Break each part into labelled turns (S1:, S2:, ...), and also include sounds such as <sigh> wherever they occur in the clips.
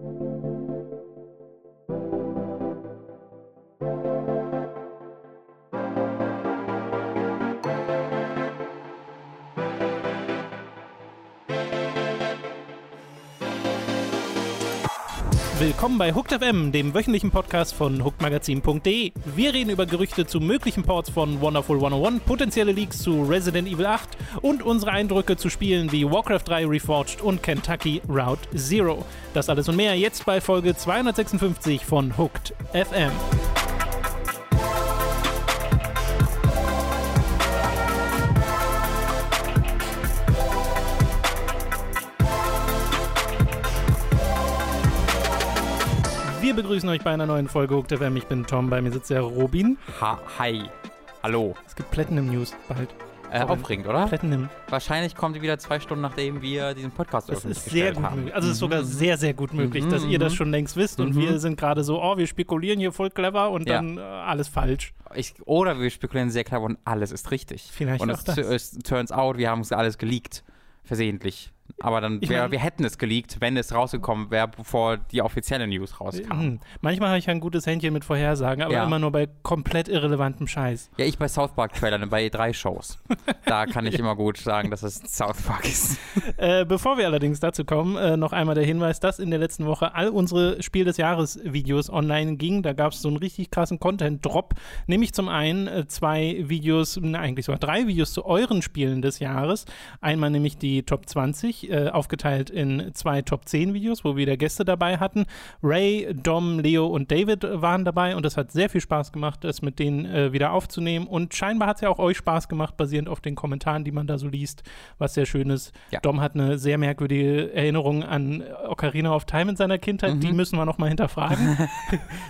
S1: Thank you Willkommen bei Hooked FM, dem wöchentlichen Podcast von hookedmagazin.de. Wir reden über Gerüchte zu möglichen Ports von Wonderful 101, potenzielle Leaks zu Resident Evil 8 und unsere Eindrücke zu Spielen wie Warcraft 3 Reforged und Kentucky Route Zero. Das alles und mehr jetzt bei Folge 256 von Hooked FM. Begrüßen euch bei einer neuen Folge Hooked FM. Ich bin Tom, bei mir sitzt der Robin.
S2: Ha, hi. Hallo.
S1: Es gibt Platinum News bald.
S2: Äh, aufregend, oder?
S1: Platinum.
S2: Wahrscheinlich kommt die wieder zwei Stunden, nachdem wir diesen Podcast
S1: Das ist sehr gut
S2: haben.
S1: möglich. Also es ist sogar
S2: Mhm.
S1: sehr, sehr gut möglich,
S2: Mhm,
S1: dass ihr das
S2: mhm.
S1: schon längst wisst und
S2: Mhm.
S1: wir sind gerade so, oh, wir spekulieren hier voll clever und
S2: Ja.
S1: dann äh, alles falsch.
S2: Ich, oder wir spekulieren sehr klar und alles ist richtig.
S1: Vielleicht
S2: und
S1: auch
S2: es,
S1: das.
S2: es turns out, wir haben es alles geleakt. Versehentlich. Aber dann,
S1: Ich
S2: wir,
S1: mein-
S2: wir hätten es geleakt, wenn es rausgekommen wäre, bevor die offizielle News rauskam.
S1: Hm. Manchmal habe ich ein gutes Händchen mit Vorhersagen, aber
S2: Ja.
S1: immer nur bei komplett irrelevantem Scheiß.
S2: Ja, ich bei South Park Trailern, bei drei Shows. Da <laughs> kann ich immer gut sagen, dass es South Park ist. <laughs>
S1: Äh, bevor wir allerdings dazu kommen, äh, noch einmal der Hinweis, dass in der letzten Woche all unsere Spiel des Jahres Videos online gingen. Da gab es so einen richtig krassen Content-Drop. Nämlich zum einen äh, zwei Videos, na, eigentlich sogar drei Videos zu euren Spielen des Jahres. Einmal nämlich die Top 20, äh, aufgeteilt in zwei Top 10 Videos, wo wir wieder Gäste dabei hatten. Ray, Dom, Leo und David waren dabei und es hat sehr viel Spaß gemacht, das mit denen äh, wieder aufzunehmen. Und scheinbar hat es ja auch euch Spaß gemacht, basierend auf den Kommentaren, die man da so liest, was sehr schön ist.
S2: Ja.
S1: Dom hat eine sehr merkwürdige Erinnerung an Ocarina of Time in seiner Kindheit.
S2: Mhm.
S1: Die müssen wir noch mal hinterfragen. <laughs>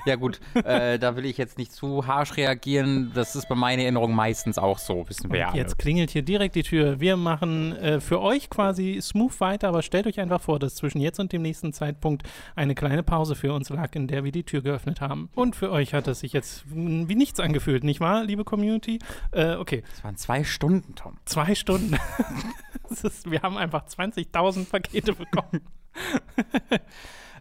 S2: Ja gut, äh, da will ich jetzt nicht zu harsch reagieren. Das ist bei meiner Erinnerung meistens auch so, wissen wir ja.
S1: Jetzt klingelt hier direkt die Tür. Wir machen äh, für euch quasi smooth weiter, aber stellt euch einfach vor, dass zwischen jetzt und dem nächsten Zeitpunkt eine kleine Pause für uns lag, in der wir die Tür geöffnet haben. Und für euch hat es sich jetzt wie nichts angefühlt, nicht wahr, liebe Community? Äh, okay,
S2: Das waren zwei Stunden, Tom.
S1: zwei Stunden. <laughs> ist, wir haben einfach 20.000 Pakete bekommen. <laughs>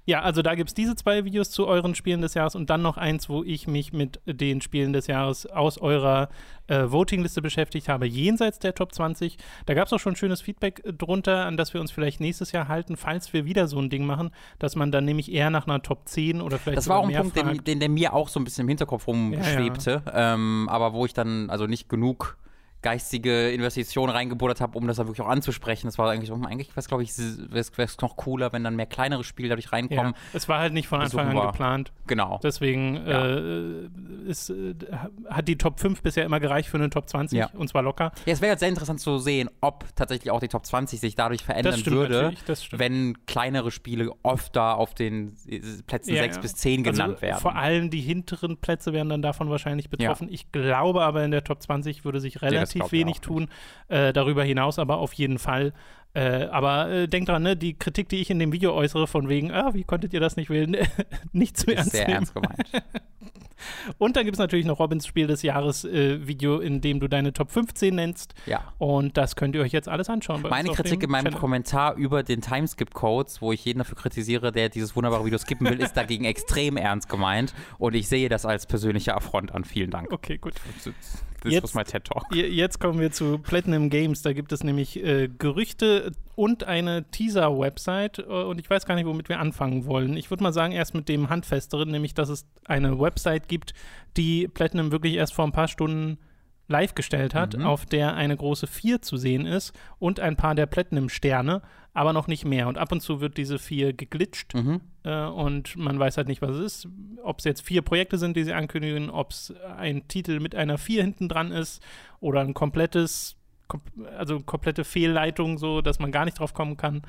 S1: Ja, also da gibt es diese zwei Videos zu euren Spielen des Jahres und dann noch eins, wo ich mich mit den Spielen des Jahres aus eurer äh, Votingliste beschäftigt habe, jenseits der Top 20. Da gab es auch schon schönes Feedback drunter, an das wir uns vielleicht nächstes Jahr halten, falls wir wieder so ein Ding machen, dass man dann nämlich eher nach einer Top 10 oder vielleicht
S2: Das war auch ein Punkt, den, den, der mir auch so ein bisschen im Hinterkopf rumschwebte, Ähm, aber wo ich dann also nicht genug geistige Investitionen reingebuddert habe, um das dann wirklich auch anzusprechen. Das war eigentlich, eigentlich wäre es, glaube ich, wäre es noch cooler, wenn dann mehr kleinere Spiele dadurch
S1: ja,
S2: reinkommen.
S1: es war halt nicht von Anfang an geplant.
S2: Genau.
S1: Deswegen
S2: Ja.
S1: äh, ist, äh, hat die Top 5 bisher immer gereicht für eine Top 20
S2: Ja.
S1: und zwar locker.
S2: Ja, es wäre jetzt sehr interessant zu sehen, ob tatsächlich auch die Top 20 sich dadurch verändern
S1: Das stimmt
S2: würde,
S1: natürlich, das stimmt.
S2: wenn kleinere Spiele öfter auf den äh, Plätzen
S1: Ja,
S2: 6
S1: ja.
S2: bis 10 genannt
S1: also,
S2: werden.
S1: Vor allem die hinteren Plätze werden dann davon wahrscheinlich betroffen. Ich glaube aber, in der Top 20 würde sich
S2: das
S1: relativ wenig tun. Äh, darüber hinaus aber auf jeden Fall. Äh, aber äh, denkt dran, ne, die Kritik, die ich in dem Video äußere, von wegen, ah, wie konntet ihr das nicht wählen, <laughs> nicht zu
S2: ist
S1: ernst
S2: sehr ernst gemeint. <laughs>
S1: Und dann gibt es natürlich noch Robins Spiel des Jahres äh, Video, in dem du deine Top 15 nennst.
S2: Ja.
S1: Und das könnt ihr euch jetzt alles anschauen.
S2: Meine Kritik in meinem
S1: Channel.
S2: Kommentar über den Timeskip-Codes, wo ich jeden dafür kritisiere, der dieses wunderbare Video skippen will, ist dagegen <laughs> extrem ernst gemeint. Und ich sehe das als persönlicher Affront an. Vielen Dank.
S1: Okay, gut.
S2: This
S1: Jetzt-
S2: was my TED Talk.
S1: Je- Jetzt kommen wir zu Platinum Games. Da gibt es nämlich äh, Gerüchte und eine Teaser-Website. Äh, und ich weiß gar nicht, womit wir anfangen wollen. Ich würde mal sagen, erst mit dem Handfesteren, nämlich, dass es eine Website gibt, die Platinum wirklich erst vor ein paar Stunden live gestellt hat,
S2: Mhm.
S1: auf der eine große 4 zu sehen ist und ein paar der Platinum-Sterne, aber noch nicht mehr. Und ab und zu wird diese 4 geglitscht
S2: Mhm.
S1: äh, und man weiß halt nicht, was es ist. Ob es jetzt vier Projekte sind, die sie ankündigen, ob es ein Titel mit einer 4 hinten dran ist oder ein komplettes, kom also komplette Fehlleitung, so dass man gar nicht drauf kommen kann.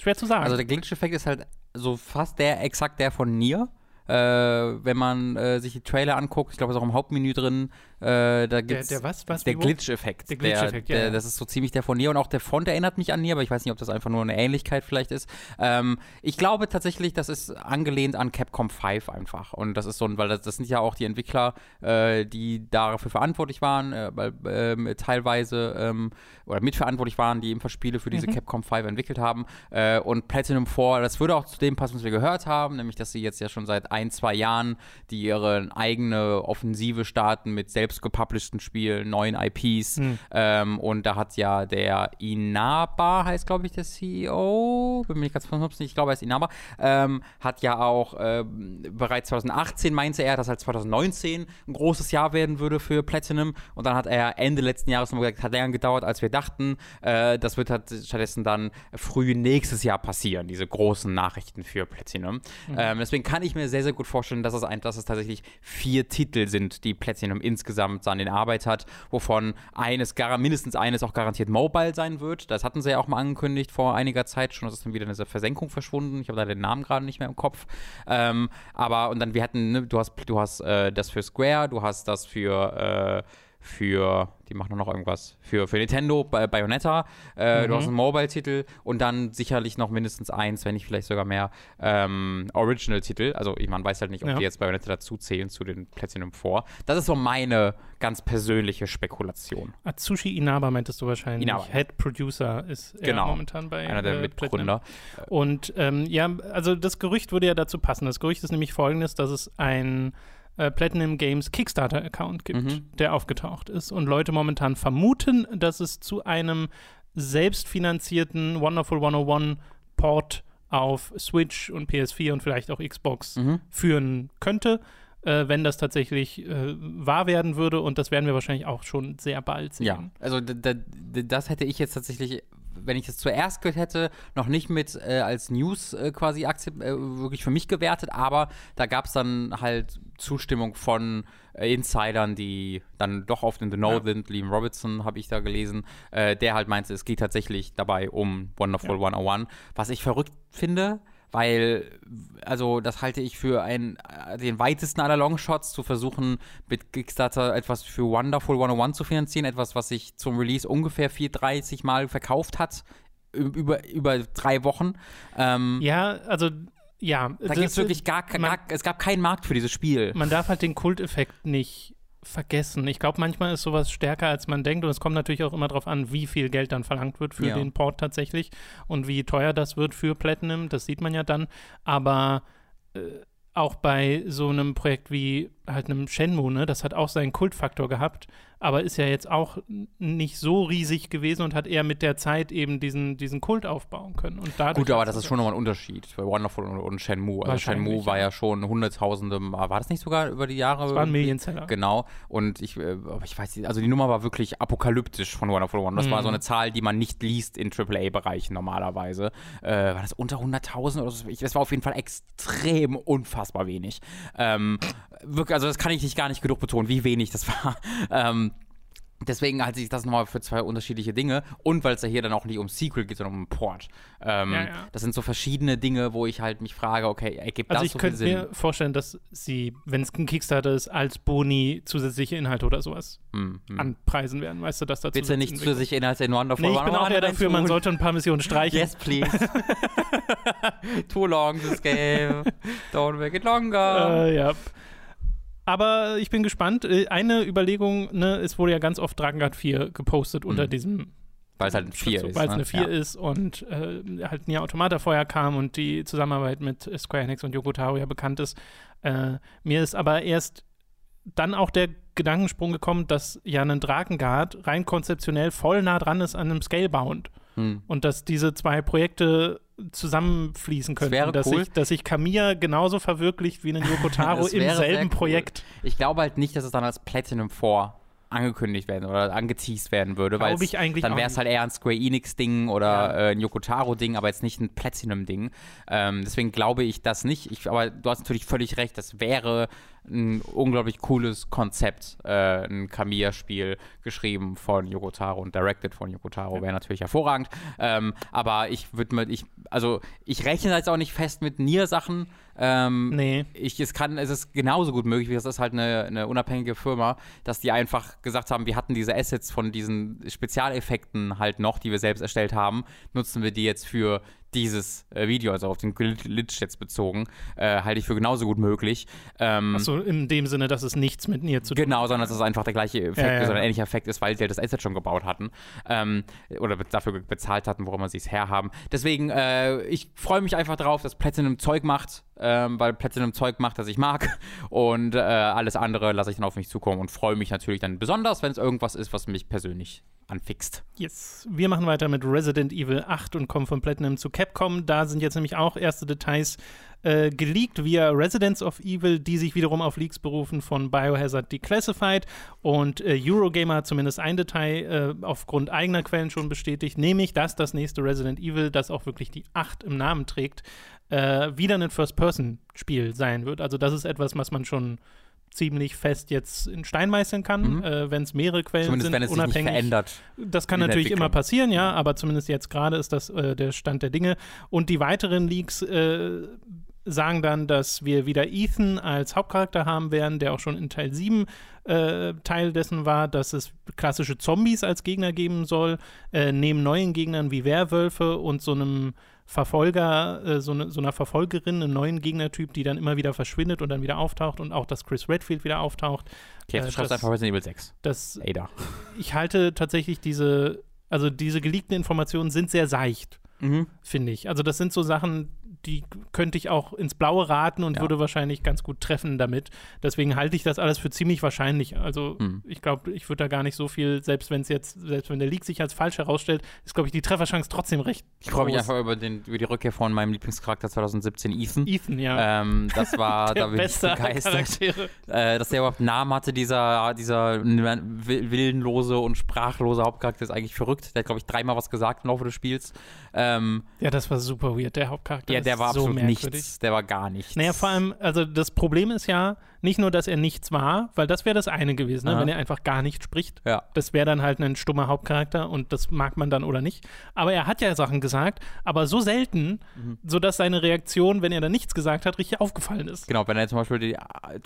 S1: Schwer zu sagen.
S2: Also der Glitch-Effekt ist halt so fast der, exakt der von Nier. Äh, wenn man äh, sich die Trailer anguckt. Ich glaube, es ist auch im Hauptmenü drin. Äh, da gibt's
S1: der, der was? was
S2: der Glitch-Effekt.
S1: Der Glitch-Effekt,
S2: ja,
S1: ja.
S2: Das ist so ziemlich der von Nier und auch der Font erinnert mich an Nier, aber ich weiß nicht, ob das einfach nur eine Ähnlichkeit vielleicht ist. Ähm, ich glaube tatsächlich, das ist angelehnt an Capcom 5 einfach. Und das ist so ein, weil das, das sind ja auch die Entwickler, äh, die dafür verantwortlich waren, äh, weil, ähm, teilweise ähm, oder mitverantwortlich waren, die ebenfalls Spiele für diese mhm. Capcom 5 entwickelt haben. Äh, und Platinum 4, das würde auch zu dem passen, was wir gehört haben, nämlich dass sie jetzt ja schon seit ein, zwei Jahren die ihre eigene Offensive starten mit selbst gepublishten Spielen Spiel, neuen IPs. Mhm. Ähm, und da hat ja der Inaba, heißt glaube ich der CEO, bin mir nicht ganz vernünftig, ich glaube er ist Inaba, ähm, hat ja auch äh, bereits 2018 meinte er, dass halt 2019 ein großes Jahr werden würde für Platinum. Und dann hat er Ende letzten Jahres nochmal gesagt, hat länger gedauert, als wir dachten. Äh, das wird halt stattdessen dann früh nächstes Jahr passieren, diese großen Nachrichten für Platinum. Mhm. Ähm, deswegen kann ich mir sehr, sehr gut vorstellen, dass es, ein, dass es tatsächlich vier Titel sind, die Platinum insgesamt an den Arbeit hat, wovon eines, mindestens eines auch garantiert mobile sein wird. Das hatten sie ja auch mal angekündigt vor einiger Zeit schon. Das ist dann wieder in dieser Versenkung verschwunden. Ich habe da den Namen gerade nicht mehr im Kopf. Ähm, aber, und dann, wir hatten, ne, du hast, du hast äh, das für Square, du hast das für, äh, für die machen noch irgendwas für, für Nintendo, Bayonetta. Äh, mhm. Du hast einen Mobile-Titel und dann sicherlich noch mindestens eins, wenn nicht vielleicht sogar mehr, ähm, Original-Titel. Also ich man weiß halt nicht, ob ja. die jetzt Bayonetta dazu zählen zu den Platinum 4. Das ist so meine ganz persönliche Spekulation.
S1: Atsushi Inaba meintest du wahrscheinlich. Inaba. Head Producer ist er genau. momentan bei
S2: Einer der
S1: äh,
S2: Mitgründer.
S1: Und ähm, ja, also das Gerücht würde ja dazu passen. Das Gerücht ist nämlich folgendes, dass es ein äh, Platinum Games Kickstarter-Account gibt, mhm. der aufgetaucht ist. Und Leute momentan vermuten, dass es zu einem selbstfinanzierten Wonderful 101 Port auf Switch und PS4 und vielleicht auch Xbox mhm. führen könnte. Äh, wenn das tatsächlich äh, wahr werden würde. Und das werden wir wahrscheinlich auch schon sehr bald sehen.
S2: Ja, also das hätte ich jetzt tatsächlich wenn ich es zuerst gehört hätte, noch nicht mit äh, als News äh, quasi äh, wirklich für mich gewertet, aber da gab es dann halt Zustimmung von äh, Insidern, die dann doch auf den The Know ja. sind. Liam Robertson habe ich da gelesen, äh, der halt meinte, es geht tatsächlich dabei um Wonderful ja. 101, was ich verrückt finde, weil, also das halte ich für ein, äh, den weitesten aller Longshots, zu versuchen, mit Kickstarter etwas für Wonderful 101 zu finanzieren, etwas, was sich zum Release ungefähr 430 Mal verkauft hat, über, über drei Wochen.
S1: Ähm, ja, also ja.
S2: Da gibt es wirklich gar, gar, es gab keinen Markt für dieses Spiel.
S1: Man darf halt den Kulteffekt nicht vergessen. Ich glaube, manchmal ist sowas stärker, als man denkt. Und es kommt natürlich auch immer darauf an, wie viel Geld dann verlangt wird für ja. den Port tatsächlich und wie teuer das wird für Platinum. Das sieht man ja dann. Aber äh, auch bei so einem Projekt wie halt einem Shenmue, ne, das hat auch seinen Kultfaktor gehabt aber ist ja jetzt auch nicht so riesig gewesen und hat eher mit der Zeit eben diesen, diesen Kult aufbauen können. Und
S2: Gut, aber das ist schon nochmal ein Unterschied für Wonderful und, und Shenmue. Also Shenmue war ja schon Hunderttausende, war das nicht sogar über die Jahre? Das
S1: war ein Millionseller.
S2: Genau. Und ich, äh, ich weiß nicht, also die Nummer war wirklich apokalyptisch von Wonderful One. Das mhm. war so eine Zahl, die man nicht liest in AAA-Bereichen normalerweise. Äh, war das unter 100.000 oder so? Das war auf jeden Fall extrem unfassbar wenig. Ähm, wirklich, also das kann ich nicht gar nicht genug betonen, wie wenig das <laughs> war. Ähm, Deswegen halte ich das nochmal für zwei unterschiedliche Dinge. Und weil es ja hier dann auch nicht um Sequel geht, sondern um Port. Ähm, ja, ja. Das sind so verschiedene Dinge, wo ich halt mich frage, okay, ergibt
S1: also
S2: das
S1: so viel Sinn? Also ich könnte mir vorstellen, dass sie, wenn es ein Kickstarter ist, als Boni zusätzliche Inhalte oder sowas hm, hm. anpreisen werden. Weißt du, dass dazu
S2: du nicht zusätzliche Inhalte in Wonderful
S1: nee, ich bin auch eher dafür, man sollte ein paar Missionen <laughs> streichen.
S2: Yes, please. <laughs> Too long this game. Don't make it longer.
S1: Uh, ja. Aber ich bin gespannt. Äh, eine Überlegung, ne, es wurde ja ganz oft Dragengard 4 gepostet mhm. unter diesem.
S2: Weil es halt ein 4 ist.
S1: Weil es ne? eine 4 ja. ist und äh, halt Nier Automata vorher kam und die Zusammenarbeit mit Square Enix und Yoko Taro ja bekannt ist. Äh, mir ist aber erst dann auch der Gedankensprung gekommen, dass ja ein Drakengard rein konzeptionell voll nah dran ist an einem Scalebound. Hm. Und dass diese zwei Projekte zusammenfließen könnten. Das dass, cool. sich, dass sich Kamiya genauso verwirklicht wie ein Yoko <laughs> Taro im selben cool. Projekt.
S2: Ich glaube halt nicht, dass es dann als Platinum 4 angekündigt werden oder angeteased werden würde, weil dann wäre es halt eher ein Square Enix-Ding oder ja. äh, ein Yokotaro-Ding, aber jetzt nicht ein Platinum-Ding. Ähm, deswegen glaube ich das nicht. Ich, aber du hast natürlich völlig recht, das wäre ein unglaublich cooles Konzept, äh, ein Kamiya-Spiel geschrieben von Yokotaro und directed von Yokotaro, ja. wäre natürlich hervorragend. Ähm, aber ich würde mir, ich, also ich rechne jetzt auch nicht fest mit Nier-Sachen, Ähm,
S1: nee.
S2: Ich, es, kann, es ist genauso gut möglich, wie das ist halt eine, eine unabhängige Firma, dass die einfach gesagt haben, wir hatten diese Assets von diesen Spezialeffekten halt noch, die wir selbst erstellt haben, nutzen wir die jetzt für dieses äh, Video, also auf den Glitch jetzt bezogen, äh, halte ich für genauso gut möglich.
S1: Ähm, Achso, in dem Sinne, dass es nichts mit mir zu
S2: tun hat. Genau, sondern dass es einfach der gleiche Effekt ja, ja. ist oder ein ähnlicher Effekt ist, weil sie halt das Asset schon gebaut hatten ähm, oder dafür bezahlt hatten, worum sie es herhaben. Deswegen, äh, ich freue mich einfach drauf, dass Platinum Zeug macht, ähm, weil Platinum Zeug macht, das ich mag <laughs> und äh, alles andere lasse ich dann auf mich zukommen und freue mich natürlich dann besonders, wenn es irgendwas ist, was mich persönlich anfixt.
S1: Yes. Wir machen weiter mit Resident Evil 8 und kommen von Platinum zu Capcom. Da sind jetzt nämlich auch erste Details äh, geleakt via Residents of Evil, die sich wiederum auf Leaks berufen von Biohazard Declassified. Und äh, Eurogamer hat zumindest ein Detail äh, aufgrund eigener Quellen schon bestätigt, nämlich, dass das nächste Resident Evil, das auch wirklich die 8 im Namen trägt, äh, wieder ein First-Person-Spiel sein wird. Also das ist etwas, was man schon ziemlich fest jetzt in Stein meißeln kann, mhm. äh, wenn es mehrere Quellen
S2: zumindest
S1: sind,
S2: wenn es unabhängig. Sich nicht verändert.
S1: Das kann natürlich immer passieren, ja, aber zumindest jetzt gerade ist das äh, der Stand der Dinge. Und die weiteren Leaks äh, sagen dann, dass wir wieder Ethan als Hauptcharakter haben werden, der auch schon in Teil 7 äh, Teil dessen war, dass es klassische Zombies als Gegner geben soll, äh, neben neuen Gegnern wie Werwölfe und so einem Verfolger, äh, so, ne, so, einer Verfolgerin, einen neuen Gegnertyp, die dann immer wieder verschwindet und dann wieder auftaucht und auch, dass Chris Redfield wieder auftaucht.
S2: Okay, jetzt äh, schreibst einfach Resident Evil 6.
S1: Das, Ada. Ich halte tatsächlich diese, also diese geleakten Informationen sind sehr seicht, mhm. finde ich. Also das sind so Sachen, die könnte ich auch ins Blaue raten und ja. würde wahrscheinlich ganz gut treffen damit. Deswegen halte ich das alles für ziemlich wahrscheinlich. Also hm. ich glaube, ich würde da gar nicht so viel, selbst wenn es jetzt, selbst wenn der Leak sich als falsch herausstellt, ist, glaube ich, die Trefferchance trotzdem recht
S2: Ich freue mich einfach über, den, über die Rückkehr von meinem Lieblingscharakter 2017, Ethan.
S1: Ethan, ja.
S2: Ähm, das war, <laughs> da bin ich begeistert. Äh, dass der überhaupt einen Namen hatte, dieser, dieser willenlose und sprachlose Hauptcharakter, ist eigentlich verrückt. Der hat, glaube ich, dreimal was gesagt im Laufe des Spiels. Ähm,
S1: ja, das war super weird, der Hauptcharakter.
S2: Ja, der war so absolut merkwürdig. nichts. Der war gar nichts.
S1: Naja, vor allem, also das Problem ist ja, nicht nur, dass er nichts war, weil das wäre das eine gewesen, ne, wenn er einfach gar nicht spricht.
S2: Ja.
S1: Das wäre dann halt ein stummer Hauptcharakter und das mag man dann oder nicht. Aber er hat ja Sachen gesagt, aber so selten, mhm. sodass seine Reaktion, wenn er dann nichts gesagt hat, richtig aufgefallen ist.
S2: Genau, wenn er zum Beispiel die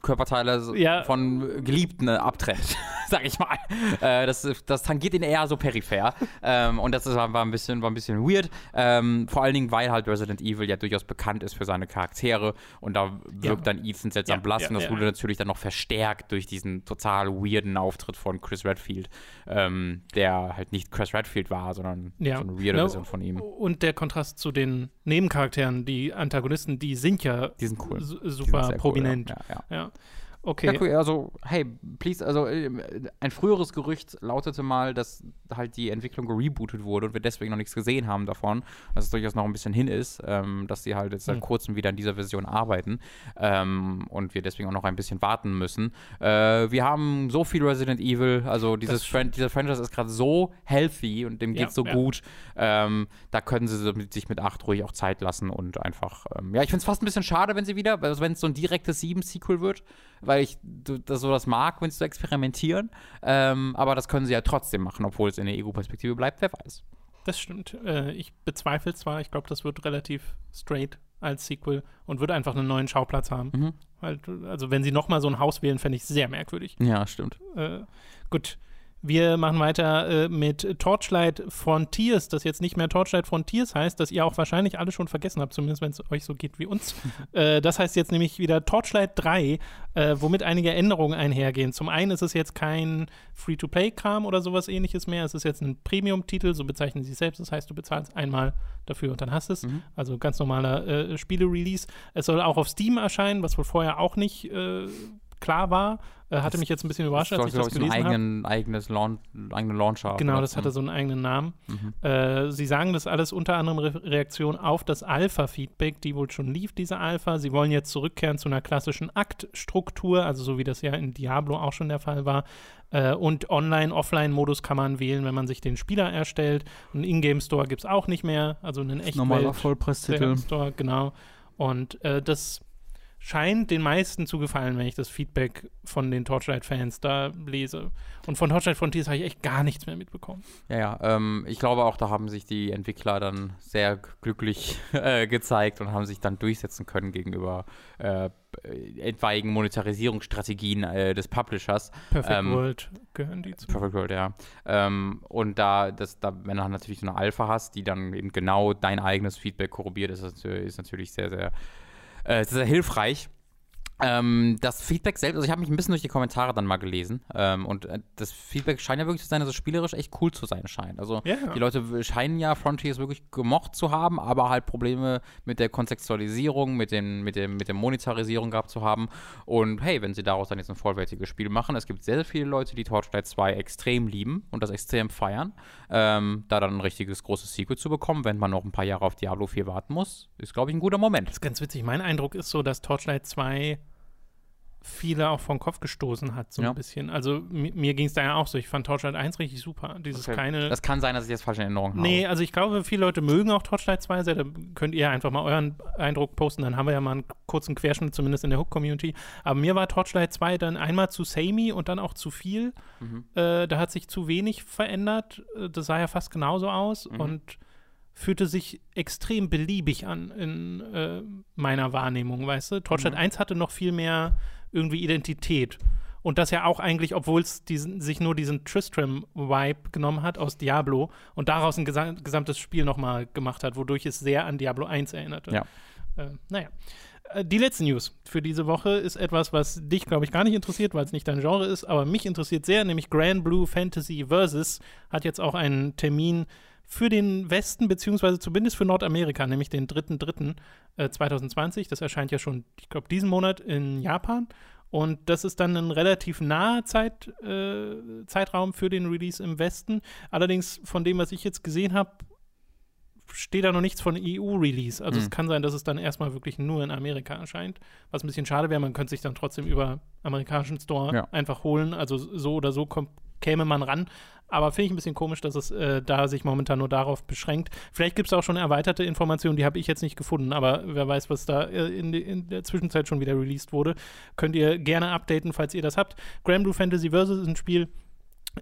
S2: Körperteile ja. von Geliebten abtrennt, <laughs> sag ich mal. Äh, das, das tangiert ihn eher so peripher. ähm, und das ist, war, ein bisschen, war ein bisschen weird. Ähm, vor allen Dingen, weil halt Resident Evil ja durchaus bekannt ist für seine Charaktere und da wirkt ja. dann Ethan seltsam ja, blass und das wurde natürlich dann noch verstärkt durch diesen total weirden Auftritt von Chris Redfield, ähm, der halt nicht Chris Redfield war, sondern
S1: ja.
S2: so eine weirde Version von ihm.
S1: Und der Kontrast zu den Nebencharakteren, die Antagonisten, die sind ja
S2: die sind cool.
S1: super
S2: die sind
S1: prominent.
S2: Cool, ja.
S1: ja. Okay. Ja,
S2: cool. Also, hey, please, also äh, ein früheres Gerücht lautete mal, dass halt die Entwicklung gerebootet wurde und wir deswegen noch nichts gesehen haben davon, dass es durchaus noch ein bisschen hin ist, ähm, dass sie halt jetzt seit hm. kurzem wieder in dieser Version arbeiten ähm, und wir deswegen auch noch ein bisschen warten müssen. Äh, wir haben so viel Resident Evil, also dieses Fran dieser Franchise ist gerade so healthy und dem geht ja, so ja. gut. Ähm, da können sie sich mit 8 ruhig auch Zeit lassen und einfach, ähm, ja, ich finde es fast ein bisschen schade, wenn sie wieder, also wenn es so ein direktes 7-Sequel wird, weil ich das, so das mag, wenn sie so experimentieren. Ähm, aber das können sie ja trotzdem machen, obwohl es in der Ego-Perspektive bleibt, wer weiß.
S1: Das stimmt. Äh, ich bezweifle zwar, ich glaube, das wird relativ straight als Sequel und würde einfach einen neuen Schauplatz haben. Mhm. Weil, also wenn sie nochmal so ein Haus wählen, fände ich sehr merkwürdig.
S2: Ja, stimmt.
S1: Äh, gut. Wir machen weiter äh, mit Torchlight Frontiers, das jetzt nicht mehr Torchlight Frontiers heißt, das ihr auch wahrscheinlich alle schon vergessen habt, zumindest wenn es euch so geht wie uns. <laughs> äh, das heißt jetzt nämlich wieder Torchlight 3, äh, womit einige Änderungen einhergehen. Zum einen ist es jetzt kein Free-to-Play-Kram oder sowas ähnliches mehr. Es ist jetzt ein Premium-Titel, so bezeichnen sie es selbst. Das heißt, du bezahlst einmal dafür und dann hast es. Mhm. Also ganz normaler äh, Spiele-Release. Es soll auch auf Steam erscheinen, was wohl vorher auch nicht äh, klar war. Äh, hatte das mich jetzt ein bisschen überrascht, als ich das gelesen habe.
S2: Eigenen, eigenes Launch, eigene Launcher.
S1: Genau, das hatte so einen eigenen Namen. Mhm. Äh, sie sagen das alles unter anderem Re Reaktion auf das Alpha-Feedback, die wohl schon lief, diese Alpha. Sie wollen jetzt zurückkehren zu einer klassischen Aktstruktur, also so wie das ja in Diablo auch schon der Fall war. Äh, und Online-Offline-Modus kann man wählen, wenn man sich den Spieler erstellt. Einen Ingame-Store gibt es auch nicht mehr, also einen echten
S2: Normaler Vollpreistitel.
S1: Store, genau. Und äh, das scheint den meisten zu gefallen, wenn ich das Feedback von den Torchlight-Fans da lese. Und von Torchlight Frontiers habe ich echt gar nichts mehr mitbekommen.
S2: Ja, ja. Ähm, ich glaube auch, da haben sich die Entwickler dann sehr glücklich <laughs> äh, gezeigt und haben sich dann durchsetzen können gegenüber äh, etwaigen Monetarisierungsstrategien äh, des Publishers.
S1: Perfect ähm, World gehören die zu.
S2: Perfect World, ja. Ähm, und da, das, da, wenn du dann natürlich so eine Alpha hast, die dann eben genau dein eigenes Feedback korrigiert, ist, ist natürlich sehr, sehr äh, sehr, sehr hilfreich. Ähm, das Feedback selbst, also ich habe mich ein bisschen durch die Kommentare dann mal gelesen ähm, und äh, das Feedback scheint ja wirklich zu sein, dass es spielerisch echt cool zu sein scheint. Also yeah. die Leute scheinen ja Frontiers wirklich gemocht zu haben, aber halt Probleme mit der Kontextualisierung, mit, den, mit, dem, mit der Monetarisierung gehabt zu haben. Und hey, wenn sie daraus dann jetzt ein vollwertiges Spiel machen, es gibt sehr, sehr viele Leute, die Torchlight 2 extrem lieben und das extrem feiern. Ähm, da dann ein richtiges großes Sequel zu bekommen, wenn man noch ein paar Jahre auf Diablo 4 warten muss, ist, glaube ich, ein guter Moment.
S1: Das ist ganz witzig. Mein Eindruck ist so, dass Torchlight 2 viele auch vom Kopf gestoßen hat, so ja. ein bisschen. Also mir ging es da ja auch so. Ich fand Torchlight 1 richtig super. Dieses okay. keine.
S2: Das kann sein, dass ich das falsch in Erinnerung habe.
S1: Nee, also ich glaube, viele Leute mögen auch Torchlight 2 sehr. Da könnt ihr einfach mal euren Eindruck posten. Dann haben wir ja mal einen kurzen Querschnitt, zumindest in der Hook-Community. Aber mir war Torchlight 2 dann einmal zu samey und dann auch zu viel. Mhm. Äh, da hat sich zu wenig verändert. Äh, das sah ja fast genauso aus. Mhm. Und fühlte sich extrem beliebig an in äh, meiner Wahrnehmung, weißt du? Torchlight mhm. 1 hatte noch viel mehr irgendwie Identität. Und das ja auch eigentlich, obwohl es sich nur diesen Tristram-Vibe genommen hat aus Diablo und daraus ein gesam gesamtes Spiel nochmal gemacht hat, wodurch es sehr an Diablo 1 erinnerte.
S2: Ja.
S1: Äh, naja. Äh, die letzte News für diese Woche ist etwas, was dich, glaube ich, gar nicht interessiert, weil es nicht dein Genre ist, aber mich interessiert sehr, nämlich Grand Blue Fantasy Versus hat jetzt auch einen Termin für den Westen, beziehungsweise zumindest für Nordamerika, nämlich den 3.3.2020. Äh, das erscheint ja schon, ich glaube, diesen Monat in Japan. Und das ist dann ein relativ naher Zeit, äh, Zeitraum für den Release im Westen. Allerdings von dem, was ich jetzt gesehen habe, steht da noch nichts von EU-Release. Also mhm. es kann sein, dass es dann erstmal wirklich nur in Amerika erscheint. Was ein bisschen schade wäre, man könnte sich dann trotzdem über amerikanischen Store ja. einfach holen. Also so oder so kommt, käme man ran. Aber finde ich ein bisschen komisch, dass es äh, da sich momentan nur darauf beschränkt. Vielleicht gibt es auch schon erweiterte Informationen, die habe ich jetzt nicht gefunden, aber wer weiß, was da äh, in, in, der Zwischenzeit schon wieder released wurde. Könnt ihr gerne updaten, falls ihr das habt. Grand Blue Fantasy Versus ist ein Spiel,